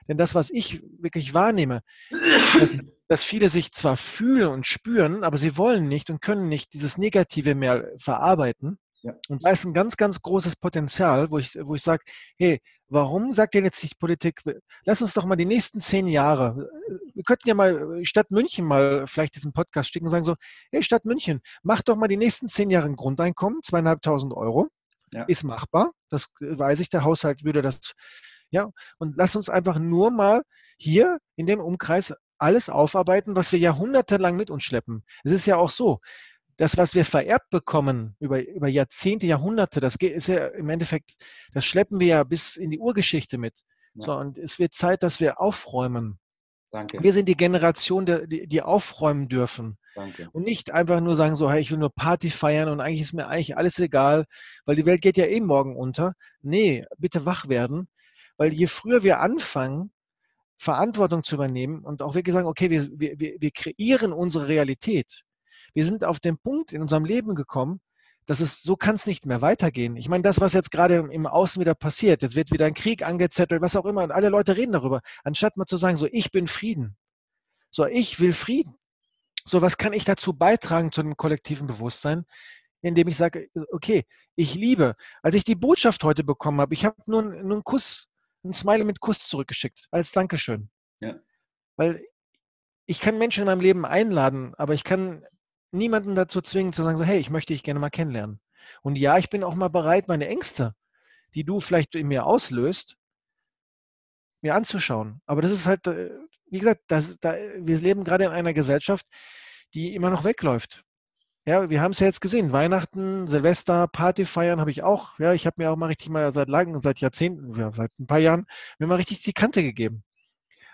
Denn das, was ich wirklich wahrnehme, dass, dass viele sich zwar fühlen und spüren, aber sie wollen nicht und können nicht dieses Negative mehr verarbeiten. Ja. Und da ist ein ganz, ganz großes Potenzial, wo ich, wo ich sage, hey, warum sagt denn jetzt die Politik, lass uns doch mal die nächsten zehn Jahre, wir könnten ja mal Stadt München mal vielleicht diesen Podcast schicken und sagen so, hey Stadt München, mach doch mal die nächsten zehn Jahre ein Grundeinkommen, zweieinhalbtausend Euro, ja. ist machbar, das weiß ich, der Haushalt würde das ja, und lass uns einfach nur mal hier in dem Umkreis alles aufarbeiten, was wir jahrhundertelang mit uns schleppen. Es ist ja auch so, das, was wir vererbt bekommen über, über Jahrzehnte, Jahrhunderte, das ist ja im Endeffekt, das schleppen wir ja bis in die Urgeschichte mit. Ja. So, und es wird Zeit, dass wir aufräumen. Danke. Wir sind die Generation, die, die aufräumen dürfen. Danke. Und nicht einfach nur sagen, so, hey, ich will nur Party feiern und eigentlich ist mir eigentlich alles egal, weil die Welt geht ja eh morgen unter. Nee, bitte wach werden weil je früher wir anfangen, Verantwortung zu übernehmen und auch wirklich sagen, okay, wir, wir, wir kreieren unsere Realität. Wir sind auf den Punkt in unserem Leben gekommen, dass es so kann es nicht mehr weitergehen. Ich meine, das, was jetzt gerade im Außen wieder passiert, jetzt wird wieder ein Krieg angezettelt, was auch immer, und alle Leute reden darüber, anstatt mal zu sagen, so, ich bin Frieden. So, ich will Frieden. So, was kann ich dazu beitragen zu einem kollektiven Bewusstsein? Indem ich sage, okay, ich liebe. Als ich die Botschaft heute bekommen habe, ich habe nur, nur einen Kuss ein Smiley mit Kuss zurückgeschickt, als Dankeschön. Ja. Weil ich kann Menschen in meinem Leben einladen, aber ich kann niemanden dazu zwingen zu sagen, so, hey, ich möchte dich gerne mal kennenlernen. Und ja, ich bin auch mal bereit, meine Ängste, die du vielleicht in mir auslöst, mir anzuschauen. Aber das ist halt, äh, wie gesagt, das, da, wir leben gerade in einer Gesellschaft, die immer noch wegläuft. Ja, wir haben es ja jetzt gesehen. Weihnachten, Silvester, Party feiern habe ich auch. Ja, ich habe mir auch mal richtig mal seit langem, seit Jahrzehnten, ja, seit ein paar Jahren, mir mal richtig die Kante gegeben.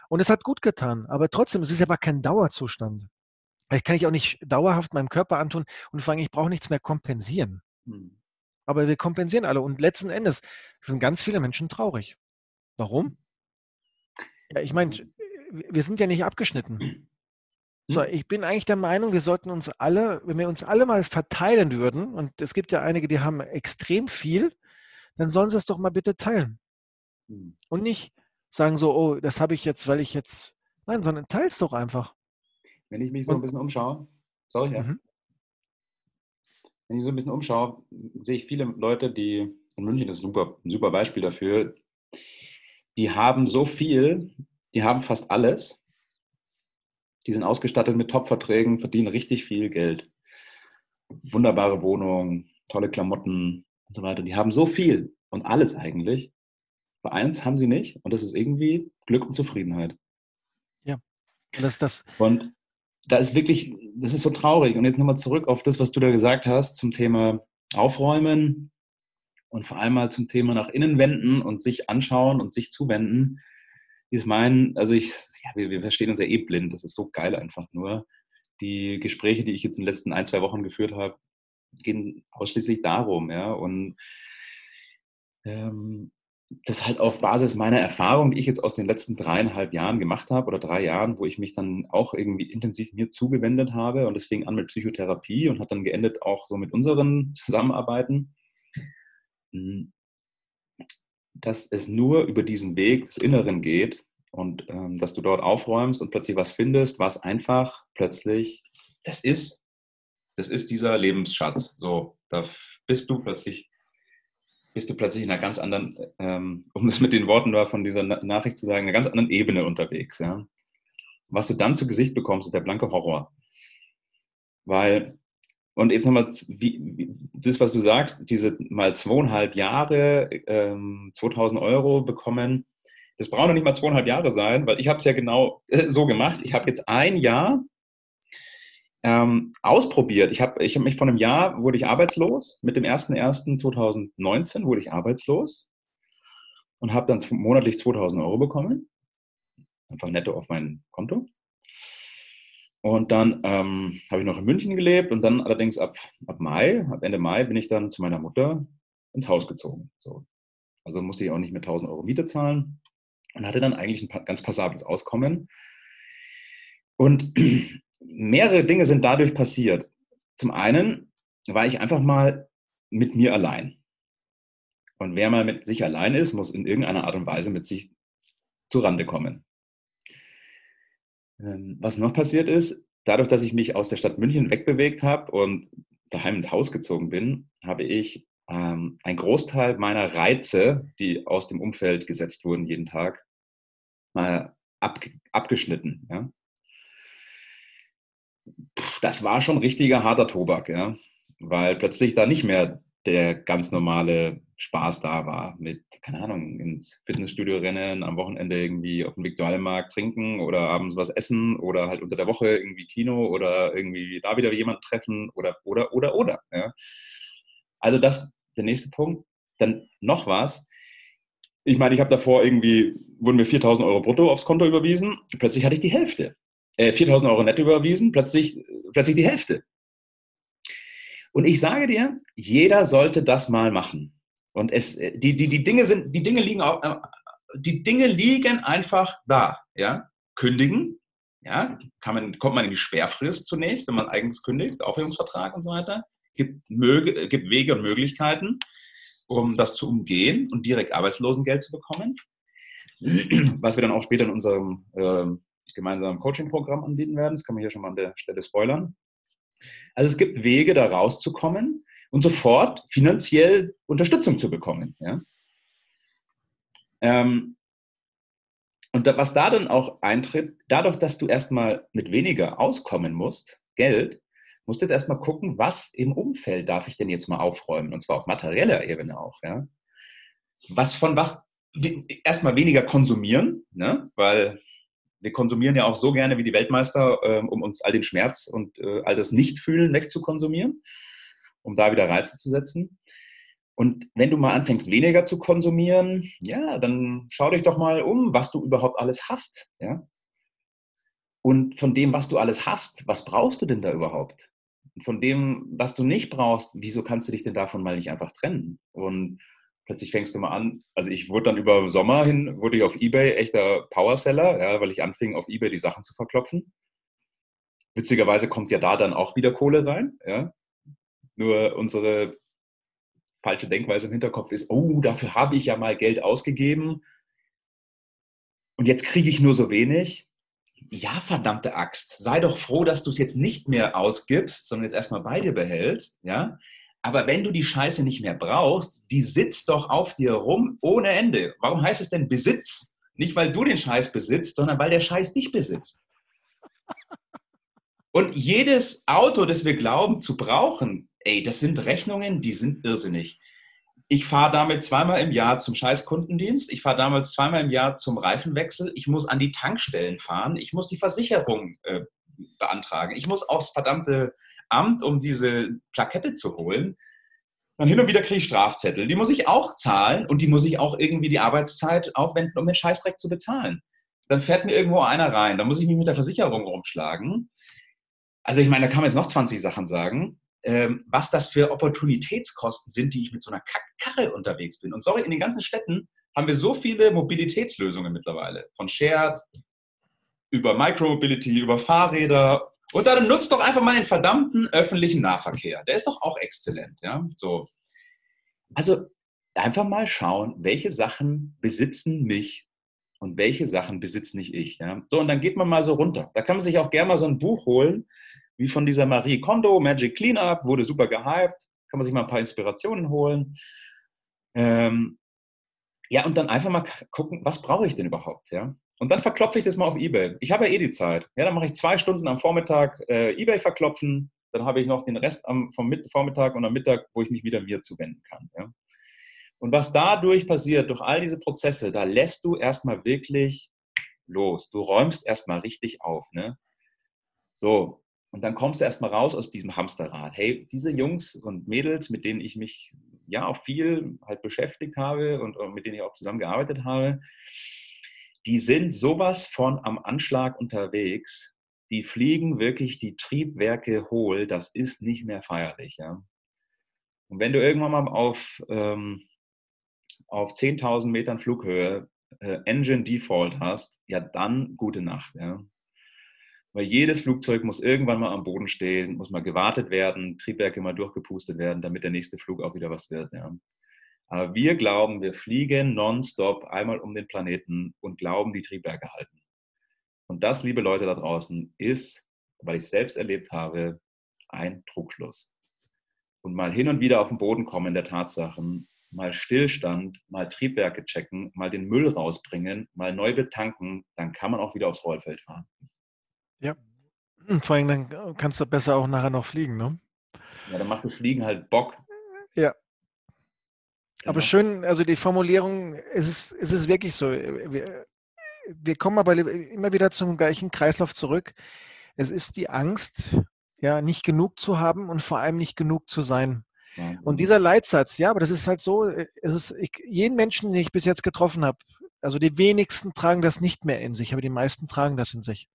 Und es hat gut getan. Aber trotzdem, es ist aber kein Dauerzustand. Ich kann ich auch nicht dauerhaft meinem Körper antun und allem, ich brauche nichts mehr kompensieren. Hm. Aber wir kompensieren alle. Und letzten Endes sind ganz viele Menschen traurig. Warum? Ja, ich meine, wir sind ja nicht abgeschnitten. So, hm? ich bin eigentlich der Meinung, wir sollten uns alle, wenn wir uns alle mal verteilen würden, und es gibt ja einige, die haben extrem viel, dann sollen sie es doch mal bitte teilen. Hm. Und nicht sagen so, oh, das habe ich jetzt, weil ich jetzt, nein, sondern teils doch einfach. Wenn ich mich so und, ein bisschen umschaue, sorry, ja. Mhm. Wenn ich so ein bisschen umschaue, sehe ich viele Leute, die, in München ist ein super, ein super Beispiel dafür, die haben so viel, die haben fast alles, die sind ausgestattet mit Top-Verträgen, verdienen richtig viel Geld. Wunderbare Wohnung, tolle Klamotten und so weiter. Die haben so viel und alles eigentlich. Aber eins haben sie nicht und das ist irgendwie Glück und Zufriedenheit. Ja, das ist das. Und da ist wirklich, das ist so traurig. Und jetzt nochmal zurück auf das, was du da gesagt hast zum Thema Aufräumen und vor allem mal zum Thema nach innen wenden und sich anschauen und sich zuwenden ist mein, also ich, ja, wir, wir verstehen uns ja eh blind, das ist so geil einfach nur. Die Gespräche, die ich jetzt in den letzten ein, zwei Wochen geführt habe, gehen ausschließlich darum, ja, und ähm, das halt auf Basis meiner Erfahrung, die ich jetzt aus den letzten dreieinhalb Jahren gemacht habe oder drei Jahren, wo ich mich dann auch irgendwie intensiv mir zugewendet habe und es fing an mit Psychotherapie und hat dann geendet auch so mit unseren Zusammenarbeiten. Dass es nur über diesen Weg des Inneren geht und ähm, dass du dort aufräumst und plötzlich was findest, was einfach plötzlich, das ist, das ist dieser Lebensschatz. So, da bist du plötzlich, bist du plötzlich in einer ganz anderen, ähm, um es mit den Worten da von dieser Nachricht zu sagen, einer ganz anderen Ebene unterwegs. Ja. Was du dann zu Gesicht bekommst, ist der blanke Horror. Weil und jetzt nochmal, das, was du sagst, diese mal zweieinhalb Jahre, ähm, 2000 Euro bekommen, das braucht noch nicht mal zweieinhalb Jahre sein, weil ich habe es ja genau äh, so gemacht. Ich habe jetzt ein Jahr ähm, ausprobiert. Ich habe ich hab mich von einem Jahr, wurde ich arbeitslos. Mit dem 01.01.2019 wurde ich arbeitslos und habe dann monatlich 2000 Euro bekommen. Einfach netto auf mein Konto. Und dann ähm, habe ich noch in München gelebt und dann allerdings ab, ab Mai, ab Ende Mai bin ich dann zu meiner Mutter ins Haus gezogen. So. Also musste ich auch nicht mehr 1000 Euro Miete zahlen und hatte dann eigentlich ein ganz passables Auskommen. Und <clears throat> mehrere Dinge sind dadurch passiert. Zum einen war ich einfach mal mit mir allein. Und wer mal mit sich allein ist, muss in irgendeiner Art und Weise mit sich zurande kommen. Ähm, was noch passiert ist, dadurch, dass ich mich aus der Stadt München wegbewegt habe und daheim ins Haus gezogen bin, habe ich ähm, einen Großteil meiner Reize, die aus dem Umfeld gesetzt wurden jeden Tag, mal ab, abgeschnitten. Ja? Das war schon richtiger harter Tobak, ja? weil plötzlich da nicht mehr der ganz normale Spaß da war. Mit, keine Ahnung, ins Fitnessstudio rennen, am Wochenende irgendwie auf dem Viktualienmarkt trinken oder abends was essen oder halt unter der Woche irgendwie Kino oder irgendwie da wieder jemand treffen oder, oder, oder, oder. Ja. Also das, der nächste Punkt. Dann noch was. Ich meine, ich habe davor irgendwie, wurden mir 4000 Euro brutto aufs Konto überwiesen. Plötzlich hatte ich die Hälfte. Äh, 4000 Euro netto überwiesen, plötzlich, plötzlich die Hälfte. Und ich sage dir, jeder sollte das mal machen. Und es, die, die, die Dinge sind, die Dinge liegen auch, äh, die Dinge liegen einfach da, ja. Kündigen, ja, kann man, kommt man in die Sperrfrist zunächst, wenn man eigens kündigt, Aufhebungsvertrag und so weiter. Gibt, Möge, gibt Wege und Möglichkeiten, um das zu umgehen und direkt Arbeitslosengeld zu bekommen. <clears throat> Was wir dann auch später in unserem äh, gemeinsamen Coaching-Programm anbieten werden. Das kann man hier schon mal an der Stelle spoilern. Also es gibt Wege, da rauszukommen und sofort finanziell Unterstützung zu bekommen. Ja? Ähm, und da, was da dann auch eintritt, dadurch, dass du erstmal mit weniger auskommen musst, Geld, musst du jetzt erstmal gucken, was im Umfeld darf ich denn jetzt mal aufräumen, und zwar auf materieller Ebene auch. Ja? Was von was, erstmal weniger konsumieren, ne? weil wir konsumieren ja auch so gerne wie die Weltmeister, ähm, um uns all den Schmerz und äh, all das Nichtfühlen wegzukonsumieren, um da wieder Reize zu setzen. Und wenn du mal anfängst, weniger zu konsumieren, ja, dann schau dich doch mal um, was du überhaupt alles hast. Ja? Und von dem, was du alles hast, was brauchst du denn da überhaupt? Und von dem, was du nicht brauchst, wieso kannst du dich denn davon mal nicht einfach trennen? Und plötzlich fängst du mal an, also ich wurde dann über Sommer hin, wurde ich auf Ebay echter Powerseller, ja, weil ich anfing, auf Ebay die Sachen zu verklopfen. Witzigerweise kommt ja da dann auch wieder Kohle rein. Ja. Nur unsere falsche Denkweise im Hinterkopf ist, oh, dafür habe ich ja mal Geld ausgegeben und jetzt kriege ich nur so wenig. Ja, verdammte Axt, sei doch froh, dass du es jetzt nicht mehr ausgibst, sondern jetzt erstmal bei dir behältst, ja, aber wenn du die Scheiße nicht mehr brauchst, die sitzt doch auf dir rum ohne Ende. Warum heißt es denn Besitz? Nicht, weil du den Scheiß besitzt, sondern weil der Scheiß dich besitzt. Und jedes Auto, das wir glauben zu brauchen, ey, das sind Rechnungen, die sind irrsinnig. Ich fahre damit zweimal im Jahr zum Scheißkundendienst. Ich fahre damals zweimal im Jahr zum Reifenwechsel. Ich muss an die Tankstellen fahren. Ich muss die Versicherung äh, beantragen. Ich muss aufs verdammte Amt, um diese Plakette zu holen. Dann hin und wieder kriege ich Strafzettel. Die muss ich auch zahlen und die muss ich auch irgendwie die Arbeitszeit aufwenden, um den Scheißdreck zu bezahlen. Dann fährt mir irgendwo einer rein. Dann muss ich mich mit der Versicherung rumschlagen. Also ich meine, da kann man jetzt noch 20 Sachen sagen, ähm, was das für Opportunitätskosten sind, die ich mit so einer Karre unterwegs bin. Und sorry, in den ganzen Städten haben wir so viele Mobilitätslösungen mittlerweile. Von Shared über Micromobility, über Fahrräder und dann nutzt doch einfach mal den verdammten öffentlichen Nahverkehr. Der ist doch auch exzellent. Ja? So. Also einfach mal schauen, welche Sachen besitzen mich und welche Sachen besitze nicht ich. Ja? So, und dann geht man mal so runter. Da kann man sich auch gerne mal so ein Buch holen, wie von dieser Marie Kondo, Magic Cleanup, wurde super gehypt. Kann man sich mal ein paar Inspirationen holen. Ähm, ja, und dann einfach mal gucken, was brauche ich denn überhaupt? Ja? Und dann verklopfe ich das mal auf Ebay. Ich habe ja eh die Zeit. Ja, dann mache ich zwei Stunden am Vormittag äh, Ebay verklopfen. Dann habe ich noch den Rest am, vom Vormittag und am Mittag, wo ich mich wieder mir zuwenden kann. Ja. Und was dadurch passiert, durch all diese Prozesse, da lässt du erstmal wirklich los. Du räumst erstmal richtig auf. Ne? So, und dann kommst du erstmal raus aus diesem Hamsterrad. Hey, diese Jungs und Mädels, mit denen ich mich ja auch viel halt beschäftigt habe und mit denen ich auch zusammengearbeitet habe, die sind sowas von am Anschlag unterwegs. die fliegen wirklich die Triebwerke hohl, das ist nicht mehr feierlich. Ja? Und wenn du irgendwann mal auf, ähm, auf 10.000 Metern Flughöhe äh, Engine Default hast, ja dann gute Nacht. Ja? Weil jedes Flugzeug muss irgendwann mal am Boden stehen, muss mal gewartet werden, Triebwerke mal durchgepustet werden, damit der nächste Flug auch wieder was wird. Ja? Aber wir glauben, wir fliegen nonstop einmal um den Planeten und glauben, die Triebwerke halten. Und das, liebe Leute da draußen, ist, weil ich es selbst erlebt habe, ein Trugschluss. Und mal hin und wieder auf den Boden kommen der Tatsachen, mal Stillstand, mal Triebwerke checken, mal den Müll rausbringen, mal neu betanken, dann kann man auch wieder aufs Rollfeld fahren. Ja, vor allem dann kannst du besser auch nachher noch fliegen, ne? Ja, dann macht das Fliegen halt Bock. Ja, aber genau. schön, also die Formulierung, es ist, es ist wirklich so. Wir, wir kommen aber immer wieder zum gleichen Kreislauf zurück. Es ist die Angst, ja, nicht genug zu haben und vor allem nicht genug zu sein. Ja. Und dieser Leitsatz, ja, aber das ist halt so, es ist, ich, jeden Menschen, den ich bis jetzt getroffen habe, also die wenigsten tragen das nicht mehr in sich, aber die meisten tragen das in sich.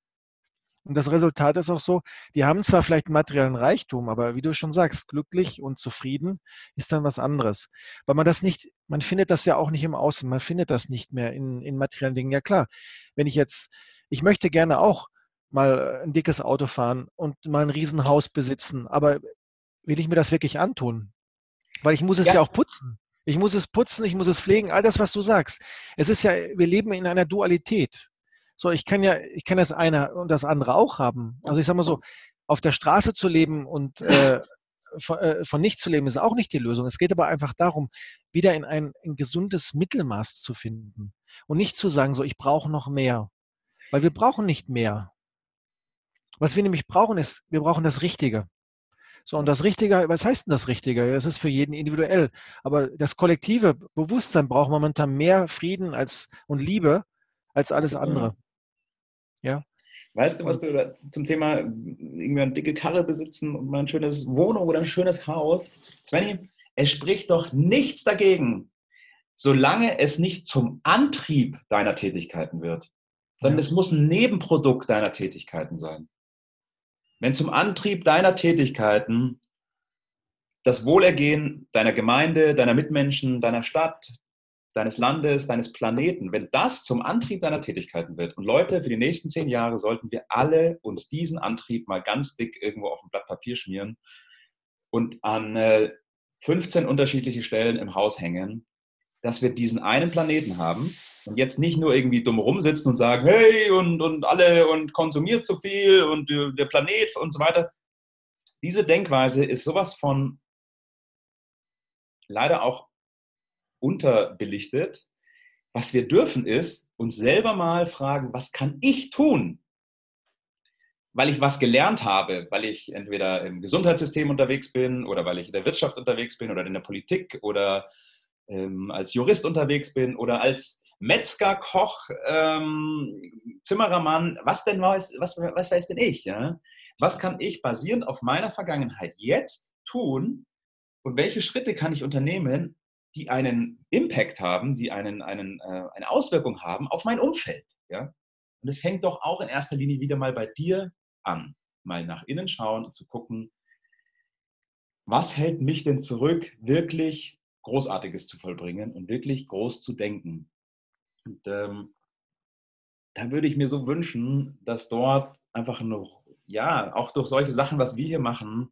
Und das Resultat ist auch so, die haben zwar vielleicht materiellen Reichtum, aber wie du schon sagst, glücklich und zufrieden ist dann was anderes. Weil man das nicht, man findet das ja auch nicht im Außen, man findet das nicht mehr in, in materiellen Dingen. Ja klar, wenn ich jetzt, ich möchte gerne auch mal ein dickes Auto fahren und mal ein Riesenhaus besitzen, aber will ich mir das wirklich antun? Weil ich muss es ja, ja auch putzen. Ich muss es putzen, ich muss es pflegen, all das, was du sagst. Es ist ja, wir leben in einer Dualität. So, ich kann ja, ich kann das eine und das andere auch haben. Also ich sage mal so, auf der Straße zu leben und äh, von, äh, von nichts zu leben, ist auch nicht die Lösung. Es geht aber einfach darum, wieder in ein, ein gesundes Mittelmaß zu finden und nicht zu sagen, so, ich brauche noch mehr. Weil wir brauchen nicht mehr. Was wir nämlich brauchen, ist, wir brauchen das Richtige. So, und das Richtige, was heißt denn das Richtige? Das ist für jeden individuell. Aber das kollektive Bewusstsein braucht momentan mehr Frieden als, und Liebe als alles andere. Ja. Weißt du, was du zum Thema irgendwie eine dicke Karre besitzen und mal ein schönes Wohnung oder ein schönes Haus? Svenny, es spricht doch nichts dagegen, solange es nicht zum Antrieb deiner Tätigkeiten wird, sondern ja. es muss ein Nebenprodukt deiner Tätigkeiten sein. Wenn zum Antrieb deiner Tätigkeiten das Wohlergehen deiner Gemeinde, deiner Mitmenschen, deiner Stadt, deines Landes, deines Planeten, wenn das zum Antrieb deiner Tätigkeiten wird. Und Leute, für die nächsten zehn Jahre sollten wir alle uns diesen Antrieb mal ganz dick irgendwo auf ein Blatt Papier schmieren und an äh, 15 unterschiedliche Stellen im Haus hängen, dass wir diesen einen Planeten haben und jetzt nicht nur irgendwie dumm rumsitzen und sagen, hey und, und alle und konsumiert zu viel und äh, der Planet und so weiter. Diese Denkweise ist sowas von leider auch unterbelichtet. Was wir dürfen ist, uns selber mal fragen, was kann ich tun? Weil ich was gelernt habe, weil ich entweder im Gesundheitssystem unterwegs bin oder weil ich in der Wirtschaft unterwegs bin oder in der Politik oder ähm, als Jurist unterwegs bin oder als Metzger, Koch, ähm, Zimmerermann, was denn weiß, was, was weiß denn ich? Ja? Was kann ich basierend auf meiner Vergangenheit jetzt tun und welche Schritte kann ich unternehmen, die einen Impact haben, die einen, einen, äh, eine Auswirkung haben auf mein Umfeld. Ja? Und es fängt doch auch in erster Linie wieder mal bei dir an, mal nach innen schauen und zu gucken, was hält mich denn zurück, wirklich Großartiges zu vollbringen und wirklich groß zu denken. Und ähm, da würde ich mir so wünschen, dass dort einfach noch, ja, auch durch solche Sachen, was wir hier machen,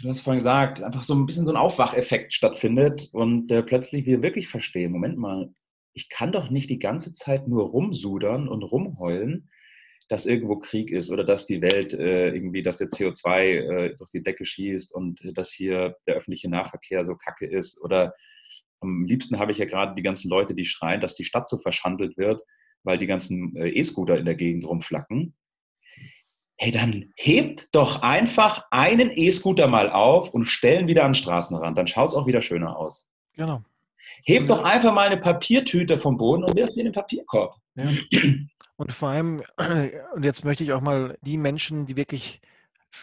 du hast vorhin gesagt, einfach so ein bisschen so ein Aufwacheffekt stattfindet und äh, plötzlich wir wirklich verstehen, Moment mal, ich kann doch nicht die ganze Zeit nur rumsudern und rumheulen, dass irgendwo Krieg ist oder dass die Welt äh, irgendwie, dass der CO2 äh, durch die Decke schießt und äh, dass hier der öffentliche Nahverkehr so kacke ist. Oder am liebsten habe ich ja gerade die ganzen Leute, die schreien, dass die Stadt so verschandelt wird, weil die ganzen äh, E-Scooter in der Gegend rumflacken hey, dann hebt doch einfach einen E-Scooter mal auf und stellen wieder an den Straßenrand. Dann schaut es auch wieder schöner aus. Genau. Hebt doch einfach mal eine Papiertüte vom Boden und wirf sie in den Papierkorb. Ja. Und vor allem, <clears throat> und jetzt möchte ich auch mal die Menschen, die wirklich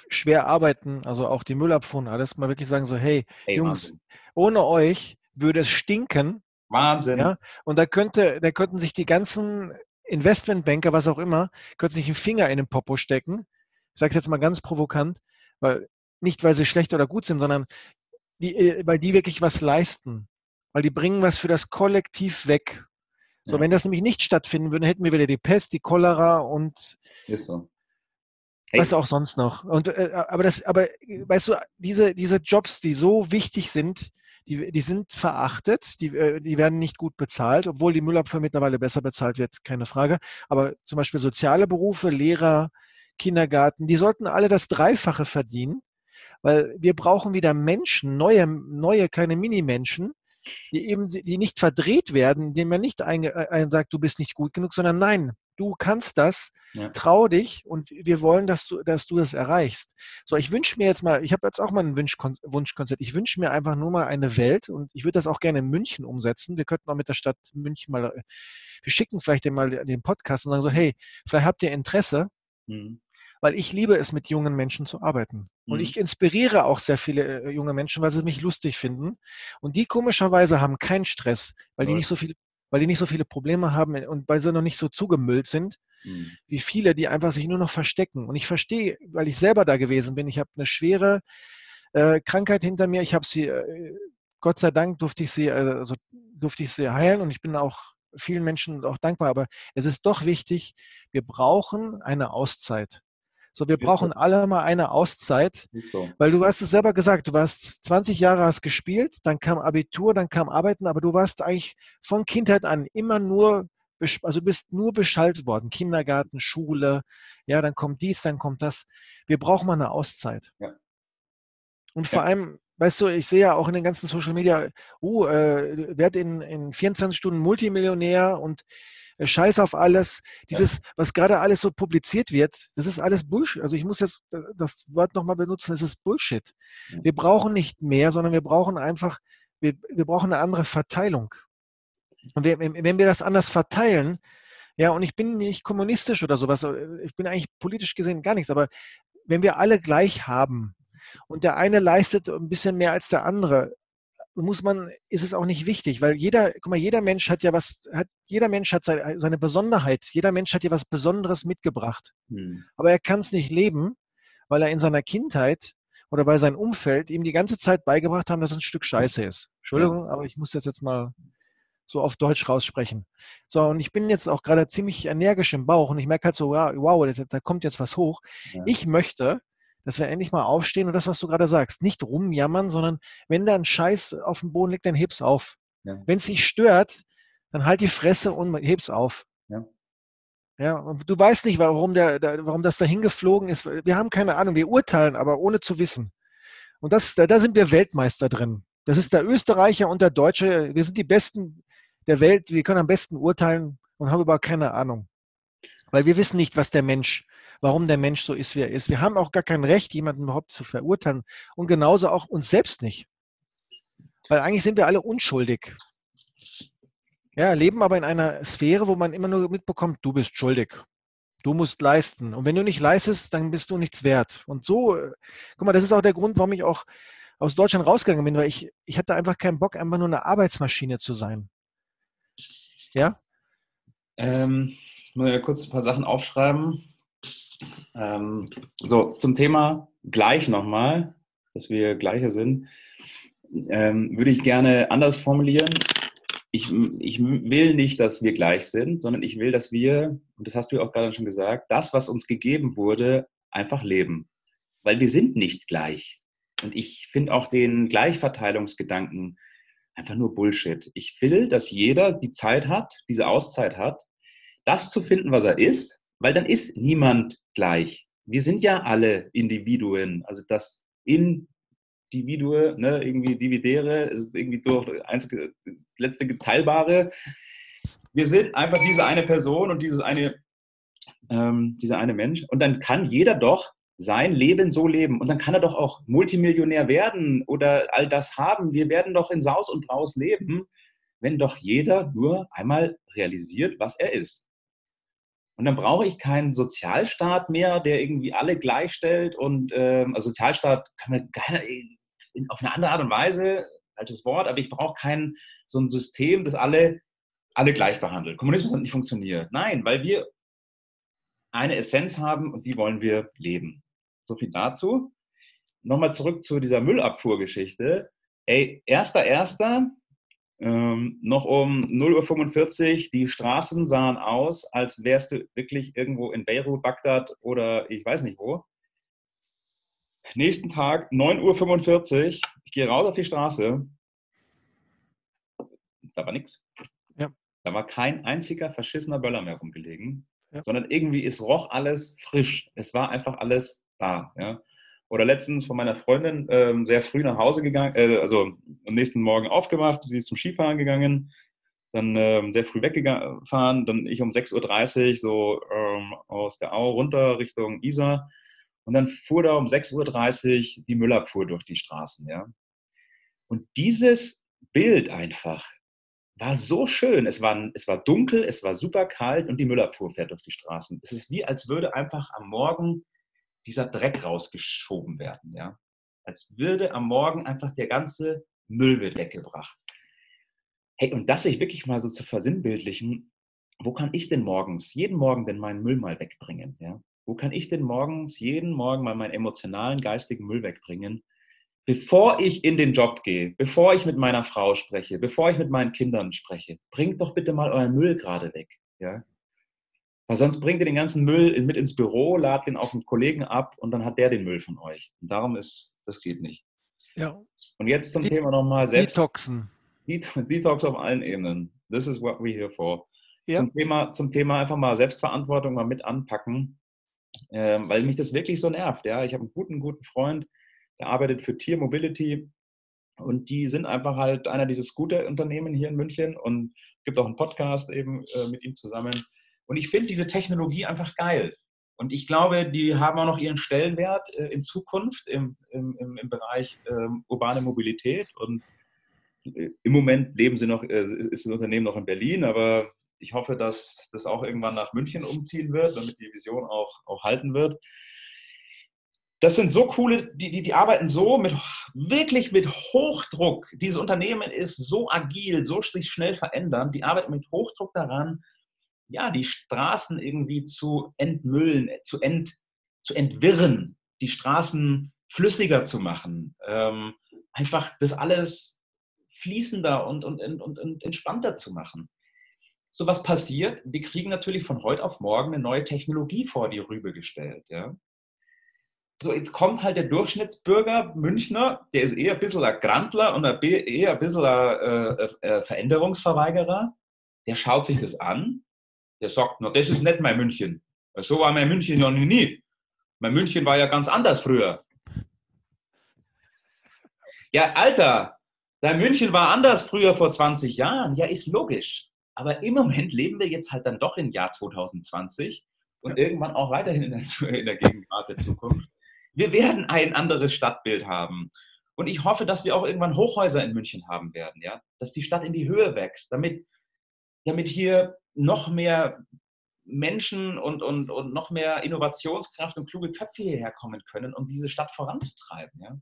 schwer arbeiten, also auch die Müllabfuhr und alles, mal wirklich sagen so, hey, hey Jungs, Wahnsinn. ohne euch würde es stinken. Wahnsinn. Ja? Und da könnte, da könnten sich die ganzen Investmentbanker, was auch immer, können sich einen Finger in den Popo stecken. Ich sage es jetzt mal ganz provokant, weil nicht, weil sie schlecht oder gut sind, sondern die, äh, weil die wirklich was leisten. Weil die bringen was für das Kollektiv weg. So, ja. wenn das nämlich nicht stattfinden würde, hätten wir wieder die Pest, die Cholera und Ist so. Hey. was auch sonst noch. Und, äh, aber das, aber weißt du, diese, diese Jobs, die so wichtig sind, die, die sind verachtet, die, äh, die werden nicht gut bezahlt, obwohl die Müllabfuhr mittlerweile besser bezahlt wird, keine Frage. Aber zum Beispiel soziale Berufe, Lehrer, Kindergarten, die sollten alle das Dreifache verdienen, weil wir brauchen wieder Menschen, neue, neue kleine Minimenschen, die eben, die nicht verdreht werden, indem man nicht ein, äh, ein sagt, du bist nicht gut genug, sondern nein, du kannst das, ja. trau dich und wir wollen, dass du, dass du das erreichst. So, ich wünsche mir jetzt mal, ich habe jetzt auch mal ein Wunschkon Wunschkonzert. Ich wünsche mir einfach nur mal eine Welt und ich würde das auch gerne in München umsetzen. Wir könnten auch mit der Stadt München mal, äh, wir schicken vielleicht den mal den Podcast und sagen so, hey, vielleicht habt ihr Interesse. Mhm weil ich liebe es, mit jungen Menschen zu arbeiten. Und mhm. ich inspiriere auch sehr viele äh, junge Menschen, weil sie mich lustig finden. Und die komischerweise haben keinen Stress, weil die nicht so viel, weil die nicht so viele Probleme haben und weil sie noch nicht so zugemüllt sind, mhm. wie viele, die einfach sich nur noch verstecken. Und ich verstehe, weil ich selber da gewesen bin, ich habe eine schwere äh, Krankheit hinter mir. Ich habe sie, äh, Gott sei Dank durfte ich sie, also durfte ich sie heilen und ich bin auch vielen Menschen auch dankbar. Aber es ist doch wichtig, wir brauchen eine Auszeit. So, wir brauchen alle mal eine Auszeit, weil du hast es selber gesagt, du warst 20 Jahre hast gespielt, dann kam Abitur, dann kam Arbeiten, aber du warst eigentlich von Kindheit an immer nur, also du bist nur beschaltet worden, Kindergarten, Schule, ja, dann kommt dies, dann kommt das. Wir brauchen mal eine Auszeit. Ja. Und vor ja. allem, weißt du, ich sehe ja auch in den ganzen Social Media, oh, äh, werd in, in 24 Stunden Multimillionär und Scheiß auf alles. Dieses, ja. was gerade alles so publiziert wird, das ist alles Bullshit. Also ich muss jetzt das Wort nochmal benutzen, es ist Bullshit. Wir brauchen nicht mehr, sondern wir brauchen einfach, wir, wir brauchen eine andere Verteilung. Und wir, wenn wir das anders verteilen, ja, und ich bin nicht kommunistisch oder sowas, ich bin eigentlich politisch gesehen gar nichts, aber wenn wir alle gleich haben und der eine leistet ein bisschen mehr als der andere, muss man, ist es auch nicht wichtig, weil jeder, guck mal, jeder Mensch hat ja was, hat, jeder Mensch hat seine, seine Besonderheit, jeder Mensch hat ja was Besonderes mitgebracht. Hm. Aber er kann es nicht leben, weil er in seiner Kindheit oder weil sein Umfeld ihm die ganze Zeit beigebracht haben, dass es ein Stück Scheiße ist. Entschuldigung, ja. aber ich muss das jetzt mal so auf Deutsch raussprechen. So, und ich bin jetzt auch gerade ziemlich energisch im Bauch und ich merke halt so, wow, da kommt jetzt was hoch. Ja. Ich möchte, dass wir endlich mal aufstehen und das, was du gerade sagst, nicht rumjammern, sondern wenn da ein Scheiß auf dem Boden liegt, dann heb's auf. Ja. Wenn es dich stört, dann halt die Fresse und heb's auf. Ja. Ja, und du weißt nicht, warum, der, der, warum das da hingeflogen ist. Wir haben keine Ahnung, wir urteilen, aber ohne zu wissen. Und das, da, da sind wir Weltmeister drin. Das ist der Österreicher und der Deutsche. Wir sind die Besten der Welt. Wir können am besten urteilen und haben überhaupt keine Ahnung. Weil wir wissen nicht, was der Mensch warum der Mensch so ist, wie er ist. Wir haben auch gar kein Recht, jemanden überhaupt zu verurteilen und genauso auch uns selbst nicht. Weil eigentlich sind wir alle unschuldig. Ja, leben aber in einer Sphäre, wo man immer nur mitbekommt, du bist schuldig. Du musst leisten. Und wenn du nicht leistest, dann bist du nichts wert. Und so, äh, guck mal, das ist auch der Grund, warum ich auch aus Deutschland rausgegangen bin, weil ich, ich hatte einfach keinen Bock, einfach nur eine Arbeitsmaschine zu sein. Ja? Ähm, muss ja kurz ein paar Sachen aufschreiben. Ähm, so, zum Thema gleich nochmal, dass wir gleiche sind, ähm, würde ich gerne anders formulieren. Ich, ich will nicht, dass wir gleich sind, sondern ich will, dass wir, und das hast du auch gerade schon gesagt, das, was uns gegeben wurde, einfach leben. Weil wir sind nicht gleich. Und ich finde auch den Gleichverteilungsgedanken einfach nur Bullshit. Ich will, dass jeder die Zeit hat, diese Auszeit hat, das zu finden, was er ist, weil dann ist niemand gleich. Wir sind ja alle Individuen. Also das Individue, ne, irgendwie Dividere, ist irgendwie durch einzige, letzte Geteilbare. Wir sind einfach diese eine Person und dieses eine, ähm, dieser eine Mensch. Und dann kann jeder doch sein Leben so leben. Und dann kann er doch auch Multimillionär werden oder all das haben. Wir werden doch in Saus und Braus leben, wenn doch jeder nur einmal realisiert, was er ist. Und dann brauche ich keinen Sozialstaat mehr, der irgendwie alle gleichstellt. Und ähm, also Sozialstaat kann man gerne auf eine andere Art und Weise, altes Wort, aber ich brauche kein so ein System, das alle alle gleich behandelt. Kommunismus hat nicht funktioniert. Nein, weil wir eine Essenz haben und die wollen wir leben. So viel dazu. Nochmal zurück zu dieser Müllabfuhrgeschichte. Ey, erster, erster, ähm, noch um 0.45 Uhr, die Straßen sahen aus, als wärst du wirklich irgendwo in Beirut, Bagdad oder ich weiß nicht wo. Nächsten Tag, 9.45 Uhr, ich gehe raus auf die Straße. Da war nichts. Ja. Da war kein einziger verschissener Böller mehr rumgelegen, ja. sondern irgendwie ist roch alles frisch. Es war einfach alles da. Ja. Oder letztens von meiner Freundin ähm, sehr früh nach Hause gegangen, äh, also am nächsten Morgen aufgemacht, sie ist zum Skifahren gegangen, dann ähm, sehr früh weggefahren, dann ich um 6.30 Uhr so ähm, aus der Au runter Richtung Isar und dann fuhr da um 6.30 Uhr die Müllabfuhr durch die Straßen. Ja. Und dieses Bild einfach war so schön. Es war, es war dunkel, es war super kalt und die Müllabfuhr fährt durch die Straßen. Es ist wie, als würde einfach am Morgen dieser Dreck rausgeschoben werden. Ja. Als würde am Morgen einfach der ganze Müll wird weggebracht. Hey, und das sich wirklich mal so zu versinnbildlichen, wo kann ich denn morgens, jeden Morgen denn meinen Müll mal wegbringen? Ja? Wo kann ich denn morgens, jeden Morgen mal meinen emotionalen, geistigen Müll wegbringen, bevor ich in den Job gehe, bevor ich mit meiner Frau spreche, bevor ich mit meinen Kindern spreche? Bringt doch bitte mal euren Müll gerade weg. Ja? Weil sonst bringt ihr den ganzen Müll mit ins Büro, ladet ihn auf einen Kollegen ab und dann hat der den Müll von euch. Und darum ist, das geht nicht. Ja. Und jetzt zum Die, Thema nochmal selbst. Detoxen. Detox auf allen Ebenen. This is what we're here for. Ja. Zum, Thema, zum Thema einfach mal Selbstverantwortung mal mit anpacken ähm, weil mich das wirklich so nervt. Ja? Ich habe einen guten, guten Freund, der arbeitet für Tier Mobility und die sind einfach halt einer dieser Scooter-Unternehmen hier in München und gibt auch einen Podcast eben äh, mit ihm zusammen. Und ich finde diese Technologie einfach geil. Und ich glaube, die haben auch noch ihren Stellenwert äh, in Zukunft im, im, im Bereich ähm, urbane Mobilität. Und äh, im Moment leben sie noch, äh, ist das Unternehmen noch in Berlin, aber ich hoffe, dass das auch irgendwann nach München umziehen wird, damit die Vision auch, auch halten wird. Das sind so coole, die, die, die arbeiten so mit, wirklich mit Hochdruck. Dieses Unternehmen ist so agil, so sich schnell verändern. Die arbeiten mit Hochdruck daran, ja, die Straßen irgendwie zu entmüllen, zu, ent, zu entwirren, die Straßen flüssiger zu machen. Ähm, einfach das alles fließender und, und, und, und entspannter zu machen so was passiert, wir kriegen natürlich von heute auf morgen eine neue Technologie vor die Rübe gestellt. Ja? So, jetzt kommt halt der Durchschnittsbürger Münchner, der ist eher ein bisschen ein Grantler und eher ein bisschen ein äh, äh, Veränderungsverweigerer. Der schaut sich das an, der sagt, na, das ist nicht mein München. So war mein München ja nie. Mein München war ja ganz anders früher. Ja, Alter, dein München war anders früher vor 20 Jahren. Ja, ist logisch. Aber im Moment leben wir jetzt halt dann doch im Jahr 2020 und irgendwann auch weiterhin in der, in der Gegenwart der Zukunft. Wir werden ein anderes Stadtbild haben. Und ich hoffe, dass wir auch irgendwann Hochhäuser in München haben werden, ja? dass die Stadt in die Höhe wächst, damit, damit hier noch mehr Menschen und, und, und noch mehr Innovationskraft und kluge Köpfe hierher kommen können, um diese Stadt voranzutreiben. Ja?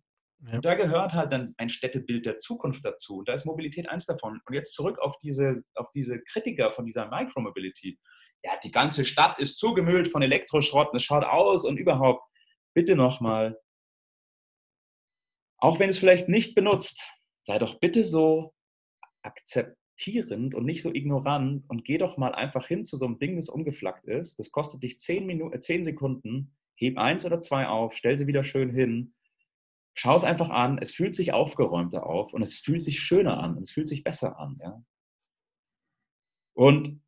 Ja. Und da gehört halt dann ein Städtebild der Zukunft dazu. Und da ist Mobilität eins davon. Und jetzt zurück auf diese, auf diese Kritiker von dieser Micromobility. Ja, die ganze Stadt ist zugemüllt von Elektroschrott, es schaut aus und überhaupt. Bitte nochmal, auch wenn es vielleicht nicht benutzt, sei doch bitte so akzeptierend und nicht so ignorant und geh doch mal einfach hin zu so einem Ding, das umgeflackt ist. Das kostet dich zehn, Minuten, zehn Sekunden. Heb eins oder zwei auf, stell sie wieder schön hin Schau es einfach an, es fühlt sich aufgeräumter auf und es fühlt sich schöner an und es fühlt sich besser an. Ja? Und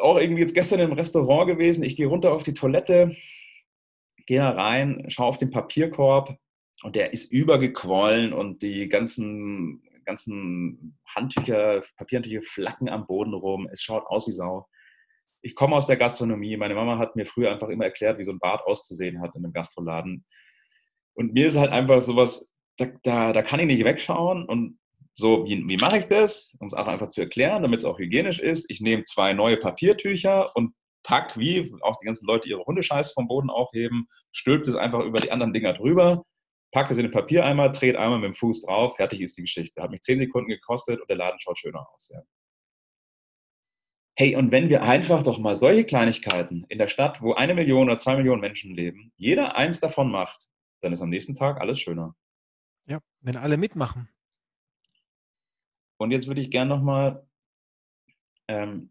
auch irgendwie jetzt gestern im Restaurant gewesen, ich gehe runter auf die Toilette, gehe da rein, schaue auf den Papierkorb und der ist übergequollen und die ganzen, ganzen Handtücher, Papierhandtücher flacken am Boden rum. Es schaut aus wie Sau. Ich komme aus der Gastronomie. Meine Mama hat mir früher einfach immer erklärt, wie so ein Bad auszusehen hat in einem Gastroladen. Und mir ist halt einfach sowas, da, da, da kann ich nicht wegschauen. Und so, wie, wie mache ich das? Um es auch einfach zu erklären, damit es auch hygienisch ist. Ich nehme zwei neue Papiertücher und pack, wie auch die ganzen Leute ihre Hundescheiße vom Boden aufheben, stülpt es einfach über die anderen Dinger drüber, packe es in den Papiereimer, dreht einmal mit dem Fuß drauf, fertig ist die Geschichte. Hat mich zehn Sekunden gekostet und der Laden schaut schöner aus. Ja. Hey, und wenn wir einfach doch mal solche Kleinigkeiten in der Stadt, wo eine Million oder zwei Millionen Menschen leben, jeder eins davon macht, dann ist am nächsten Tag alles schöner. Ja, wenn alle mitmachen. Und jetzt würde ich gerne nochmal ähm,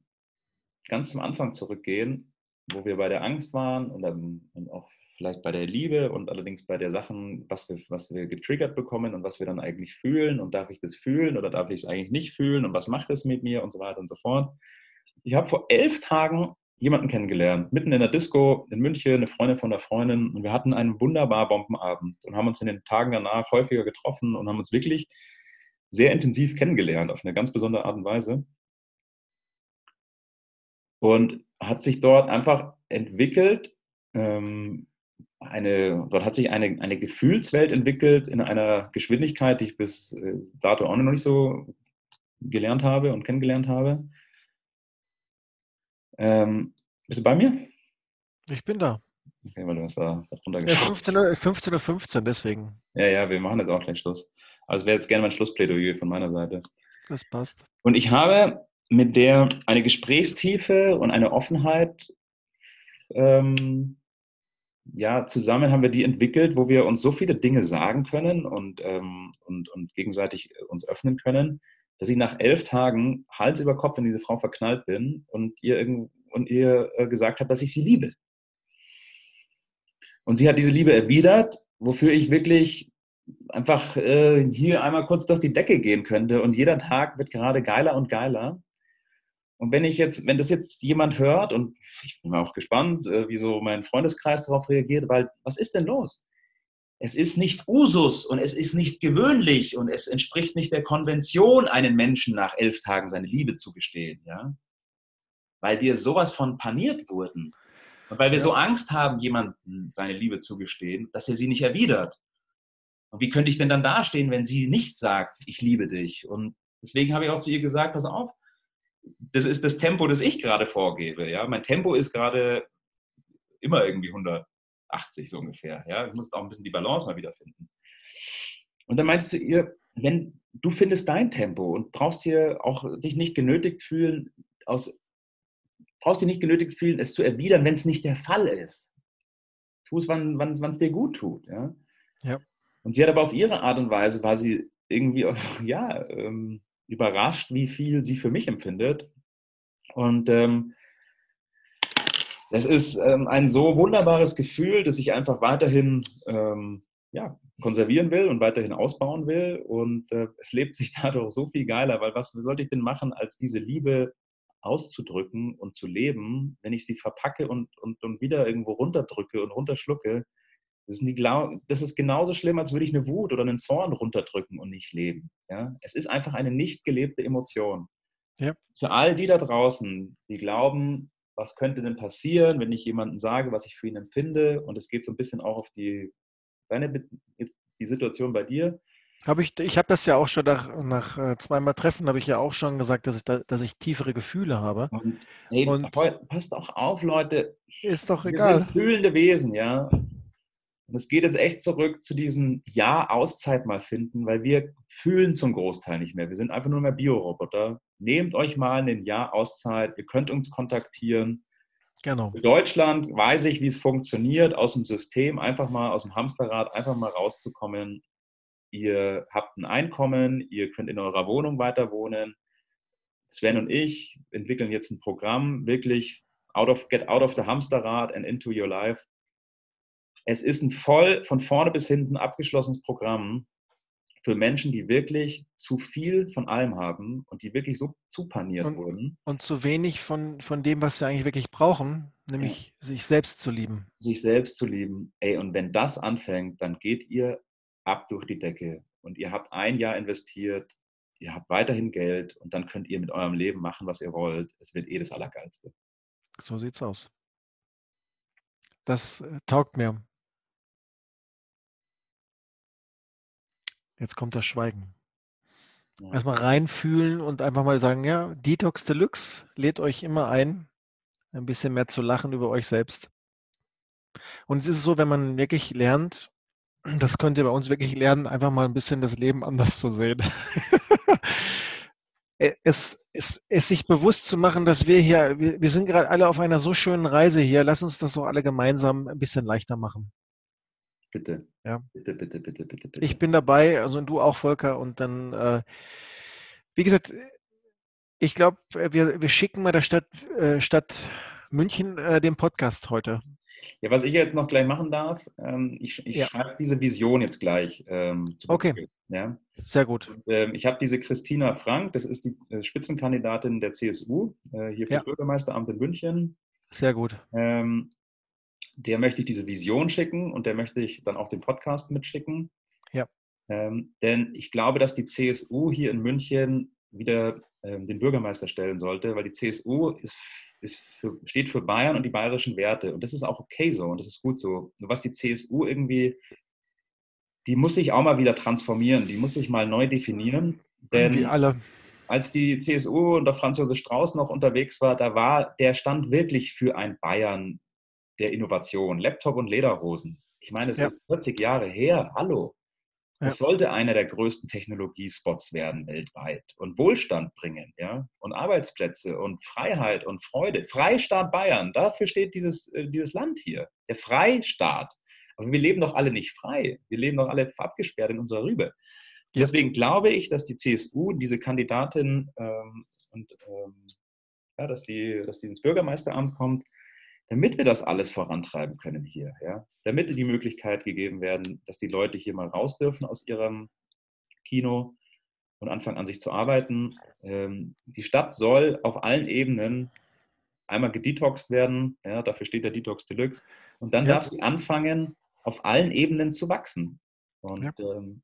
ganz zum Anfang zurückgehen, wo wir bei der Angst waren und, ähm, und auch vielleicht bei der Liebe und allerdings bei der Sachen, was wir, was wir getriggert bekommen und was wir dann eigentlich fühlen und darf ich das fühlen oder darf ich es eigentlich nicht fühlen und was macht es mit mir und so weiter und so fort. Ich habe vor elf Tagen jemanden kennengelernt, mitten in der Disco in München, eine Freundin von der Freundin und wir hatten einen wunderbar Bombenabend und haben uns in den Tagen danach häufiger getroffen und haben uns wirklich sehr intensiv kennengelernt auf eine ganz besondere Art und Weise. Und hat sich dort einfach entwickelt, ähm, eine, dort hat sich eine, eine Gefühlswelt entwickelt in einer Geschwindigkeit, die ich bis äh, dato auch noch nicht so gelernt habe und kennengelernt habe. Ähm, bist du bei mir? Ich bin da. Okay, weil du hast da runtergeschaut. Ja, 15.15 Uhr, 15 15, deswegen. Ja, ja, wir machen jetzt auch gleich Schluss. Also wäre jetzt gerne mein Schlussplädoyer von meiner Seite. Das passt. Und ich habe mit der eine Gesprächstiefe und eine Offenheit ähm, ja, zusammen haben wir die entwickelt, wo wir uns so viele Dinge sagen können und, ähm, und, und gegenseitig äh, uns öffnen können, dass ich nach elf Tagen Hals über Kopf in diese Frau verknallt bin und ihr, und ihr äh, gesagt habe, dass ich sie liebe. Und sie hat diese Liebe erwidert, wofür ich wirklich einfach äh, hier einmal kurz durch die Decke gehen könnte. Und jeder Tag wird gerade geiler und geiler. Und wenn ich jetzt, wenn das jetzt jemand hört, und ich bin auch gespannt, äh, wie so mein Freundeskreis darauf reagiert, weil was ist denn los? Es ist nicht Usus und es ist nicht gewöhnlich und es entspricht nicht der Konvention, einen Menschen nach elf Tagen seine Liebe zu gestehen, ja? Weil wir sowas von paniert wurden. Und weil wir ja. so Angst haben, jemandem seine Liebe zu gestehen, dass er sie nicht erwidert. Und wie könnte ich denn dann dastehen, wenn sie nicht sagt, ich liebe dich? Und deswegen habe ich auch zu ihr gesagt, pass auf, das ist das Tempo, das ich gerade vorgebe. Ja? Mein Tempo ist gerade immer irgendwie 180 so ungefähr. Ja? Ich muss auch ein bisschen die Balance mal wiederfinden. Und dann meinte ich zu ihr, wenn du findest dein Tempo und brauchst hier auch dich nicht genötigt fühlen, aus, brauchst dich nicht genötigt fühlen, es zu erwidern, wenn es nicht der Fall ist. Tu es, wann es dir gut tut. Ja? ja. Und sie hat aber auf ihre Art und Weise, war sie irgendwie, <laughs> ja, ähm, überrascht, wie viel sie für mich empfindet. Und ähm, das ist ähm, ein so wunderbares Gefühl, dass ich einfach weiterhin ähm, ja, konservieren will und weiterhin ausbauen will. Und äh, es lebt sich <laughs> dadurch so viel geiler, weil was sollte ich denn machen, als diese Liebe auszudrücken und zu leben, wenn ich sie verpacke und, und, und wieder irgendwo runterdrücke und runterschlucke? Das ist, die, das ist genauso schlimm, als würde ich eine Wut oder einen Zorn runterdrücken und nicht leben. Ja? Es ist einfach eine nicht gelebte Emotion. Ja. Für all die da draußen, die glauben, was könnte denn passieren, wenn ich jemandem sage, was ich für ihn empfinde, und es geht so ein bisschen auch auf die, deine, die Situation bei dir. Habe ich, ich habe das ja auch schon nach, nach äh, zweimal Treffen, habe ich ja auch schon gesagt, dass ich, da, dass ich tiefere Gefühle habe. Und, hey, und passt auch auf, Leute. Ist doch egal. Wir sind fühlende Wesen, ja. Und es geht jetzt echt zurück zu diesem Ja, Auszeit mal finden, weil wir fühlen zum Großteil nicht mehr. Wir sind einfach nur mehr Bioroboter. Nehmt euch mal ein Jahr Auszeit. Ihr könnt uns kontaktieren. Genau. Für Deutschland weiß ich, wie es funktioniert, aus dem System, einfach mal aus dem Hamsterrad, einfach mal rauszukommen. Ihr habt ein Einkommen, ihr könnt in eurer Wohnung weiter wohnen. Sven und ich entwickeln jetzt ein Programm, wirklich out of, get out of the Hamsterrad and into your life es ist ein voll von vorne bis hinten abgeschlossenes Programm für Menschen, die wirklich zu viel von allem haben und die wirklich so zupaniert und, wurden. Und zu wenig von, von dem, was sie eigentlich wirklich brauchen, nämlich ja. sich selbst zu lieben. Sich selbst zu lieben. Ey, und wenn das anfängt, dann geht ihr ab durch die Decke und ihr habt ein Jahr investiert, ihr habt weiterhin Geld und dann könnt ihr mit eurem Leben machen, was ihr wollt. Es wird eh das Allergeilste. So sieht's aus. Das äh, taugt mir. Jetzt kommt das Schweigen. Ja. Erstmal reinfühlen und einfach mal sagen, ja, Detox Deluxe lädt euch immer ein, ein bisschen mehr zu lachen über euch selbst. Und es ist so, wenn man wirklich lernt, <clears throat> das könnt ihr bei uns wirklich lernen, einfach mal ein bisschen das Leben anders zu sehen. <laughs> es, es, es, sich bewusst zu machen, dass wir hier, wir, wir sind gerade alle auf einer so schönen Reise hier. Lass uns das doch alle gemeinsam ein bisschen leichter machen. Bitte. Ja. Bitte, bitte, bitte, bitte, bitte. Ich bin dabei, also du auch, Volker. Und dann, äh, wie gesagt, ich glaube, wir, wir schicken mal der Stadt, äh, Stadt München äh, den Podcast heute. Ja, was ich jetzt noch gleich machen darf, ähm, ich, ich ja. schreibe diese Vision jetzt gleich. Ähm, okay. Ja? Sehr gut. Und, ähm, ich habe diese Christina Frank, das ist die äh, Spitzenkandidatin der CSU, äh, hier für ja. Bürgermeisteramt in München. Sehr gut. Ähm, der möchte ich diese Vision schicken und der möchte ich dann auch den Podcast mitschicken. Ja. Ähm, denn ich glaube, dass die CSU hier in München wieder ähm, den Bürgermeister stellen sollte, weil die CSU ist, ist für, steht für Bayern und die bayerischen Werte. Und das ist auch okay so und das ist gut so. Nur was die CSU irgendwie, die muss sich auch mal wieder transformieren, die muss sich mal neu definieren. Denn Wie alle. Als die CSU unter Franz Josef Strauß noch unterwegs war, da war der stand wirklich für ein Bayern der Innovation. Laptop und Lederhosen. Ich meine, es ja. ist 40 Jahre her. Hallo. Ja. Es sollte einer der größten Technologiespots werden weltweit und Wohlstand bringen, ja, und Arbeitsplätze und Freiheit und Freude. Freistaat Bayern, dafür steht dieses, äh, dieses Land hier. Der Freistaat. Aber wir leben doch alle nicht frei. Wir leben doch alle abgesperrt in unserer Rübe. Ja. Deswegen glaube ich, dass die CSU diese Kandidatin ähm, und ähm, ja, dass die, dass die ins Bürgermeisteramt kommt, damit wir das alles vorantreiben können hier, ja, damit die Möglichkeit gegeben werden, dass die Leute hier mal raus dürfen aus ihrem Kino und anfangen an sich zu arbeiten. Ähm, die Stadt soll auf allen Ebenen einmal gedetoxt werden, ja, dafür steht der Detox Deluxe, und dann ja. darf sie anfangen, auf allen Ebenen zu wachsen. Und ja. ähm,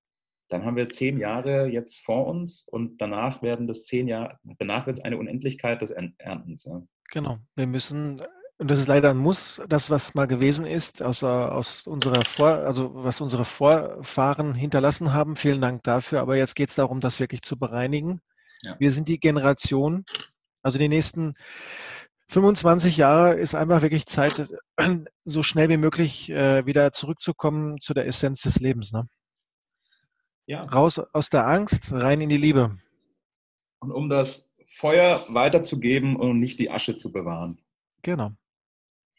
dann haben wir zehn Jahre jetzt vor uns und danach werden das zehn Jahre, danach wird es eine Unendlichkeit des Erntens. Ja. Genau. Wir müssen und das ist leider ein Muss, das, was mal gewesen ist, aus, aus unserer Vor, also was unsere Vorfahren hinterlassen haben. Vielen Dank dafür. Aber jetzt geht es darum, das wirklich zu bereinigen. Ja. Wir sind die Generation, also die nächsten 25 Jahre ist einfach wirklich Zeit, so schnell wie möglich äh, wieder zurückzukommen zu der Essenz des Lebens. Ne? Ja. Raus aus der Angst, rein in die Liebe. Und um das Feuer weiterzugeben und nicht die Asche zu bewahren. Genau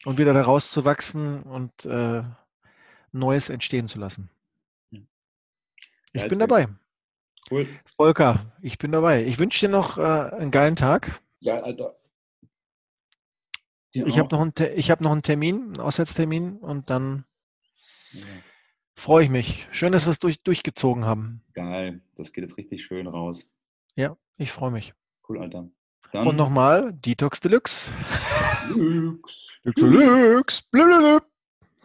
und wieder daraus zu wachsen und äh, Neues entstehen zu lassen. Ich ja, bin dabei. Cool. Volker, ich bin dabei. Ich wünsche dir noch äh, einen geilen Tag. Ja, Alter. Dir ich habe noch, einen, hab noch einen Termin, einen Auswärtstermin und dann ja. freue ich mich. Schön, dass wir es durch, durchgezogen haben. Geil, das geht jetzt richtig schön raus. Ja, ich freue mich. Cool, Alter. Dann und nochmal Detox Deluxe. Deluxe. Deluxe. Deluxe.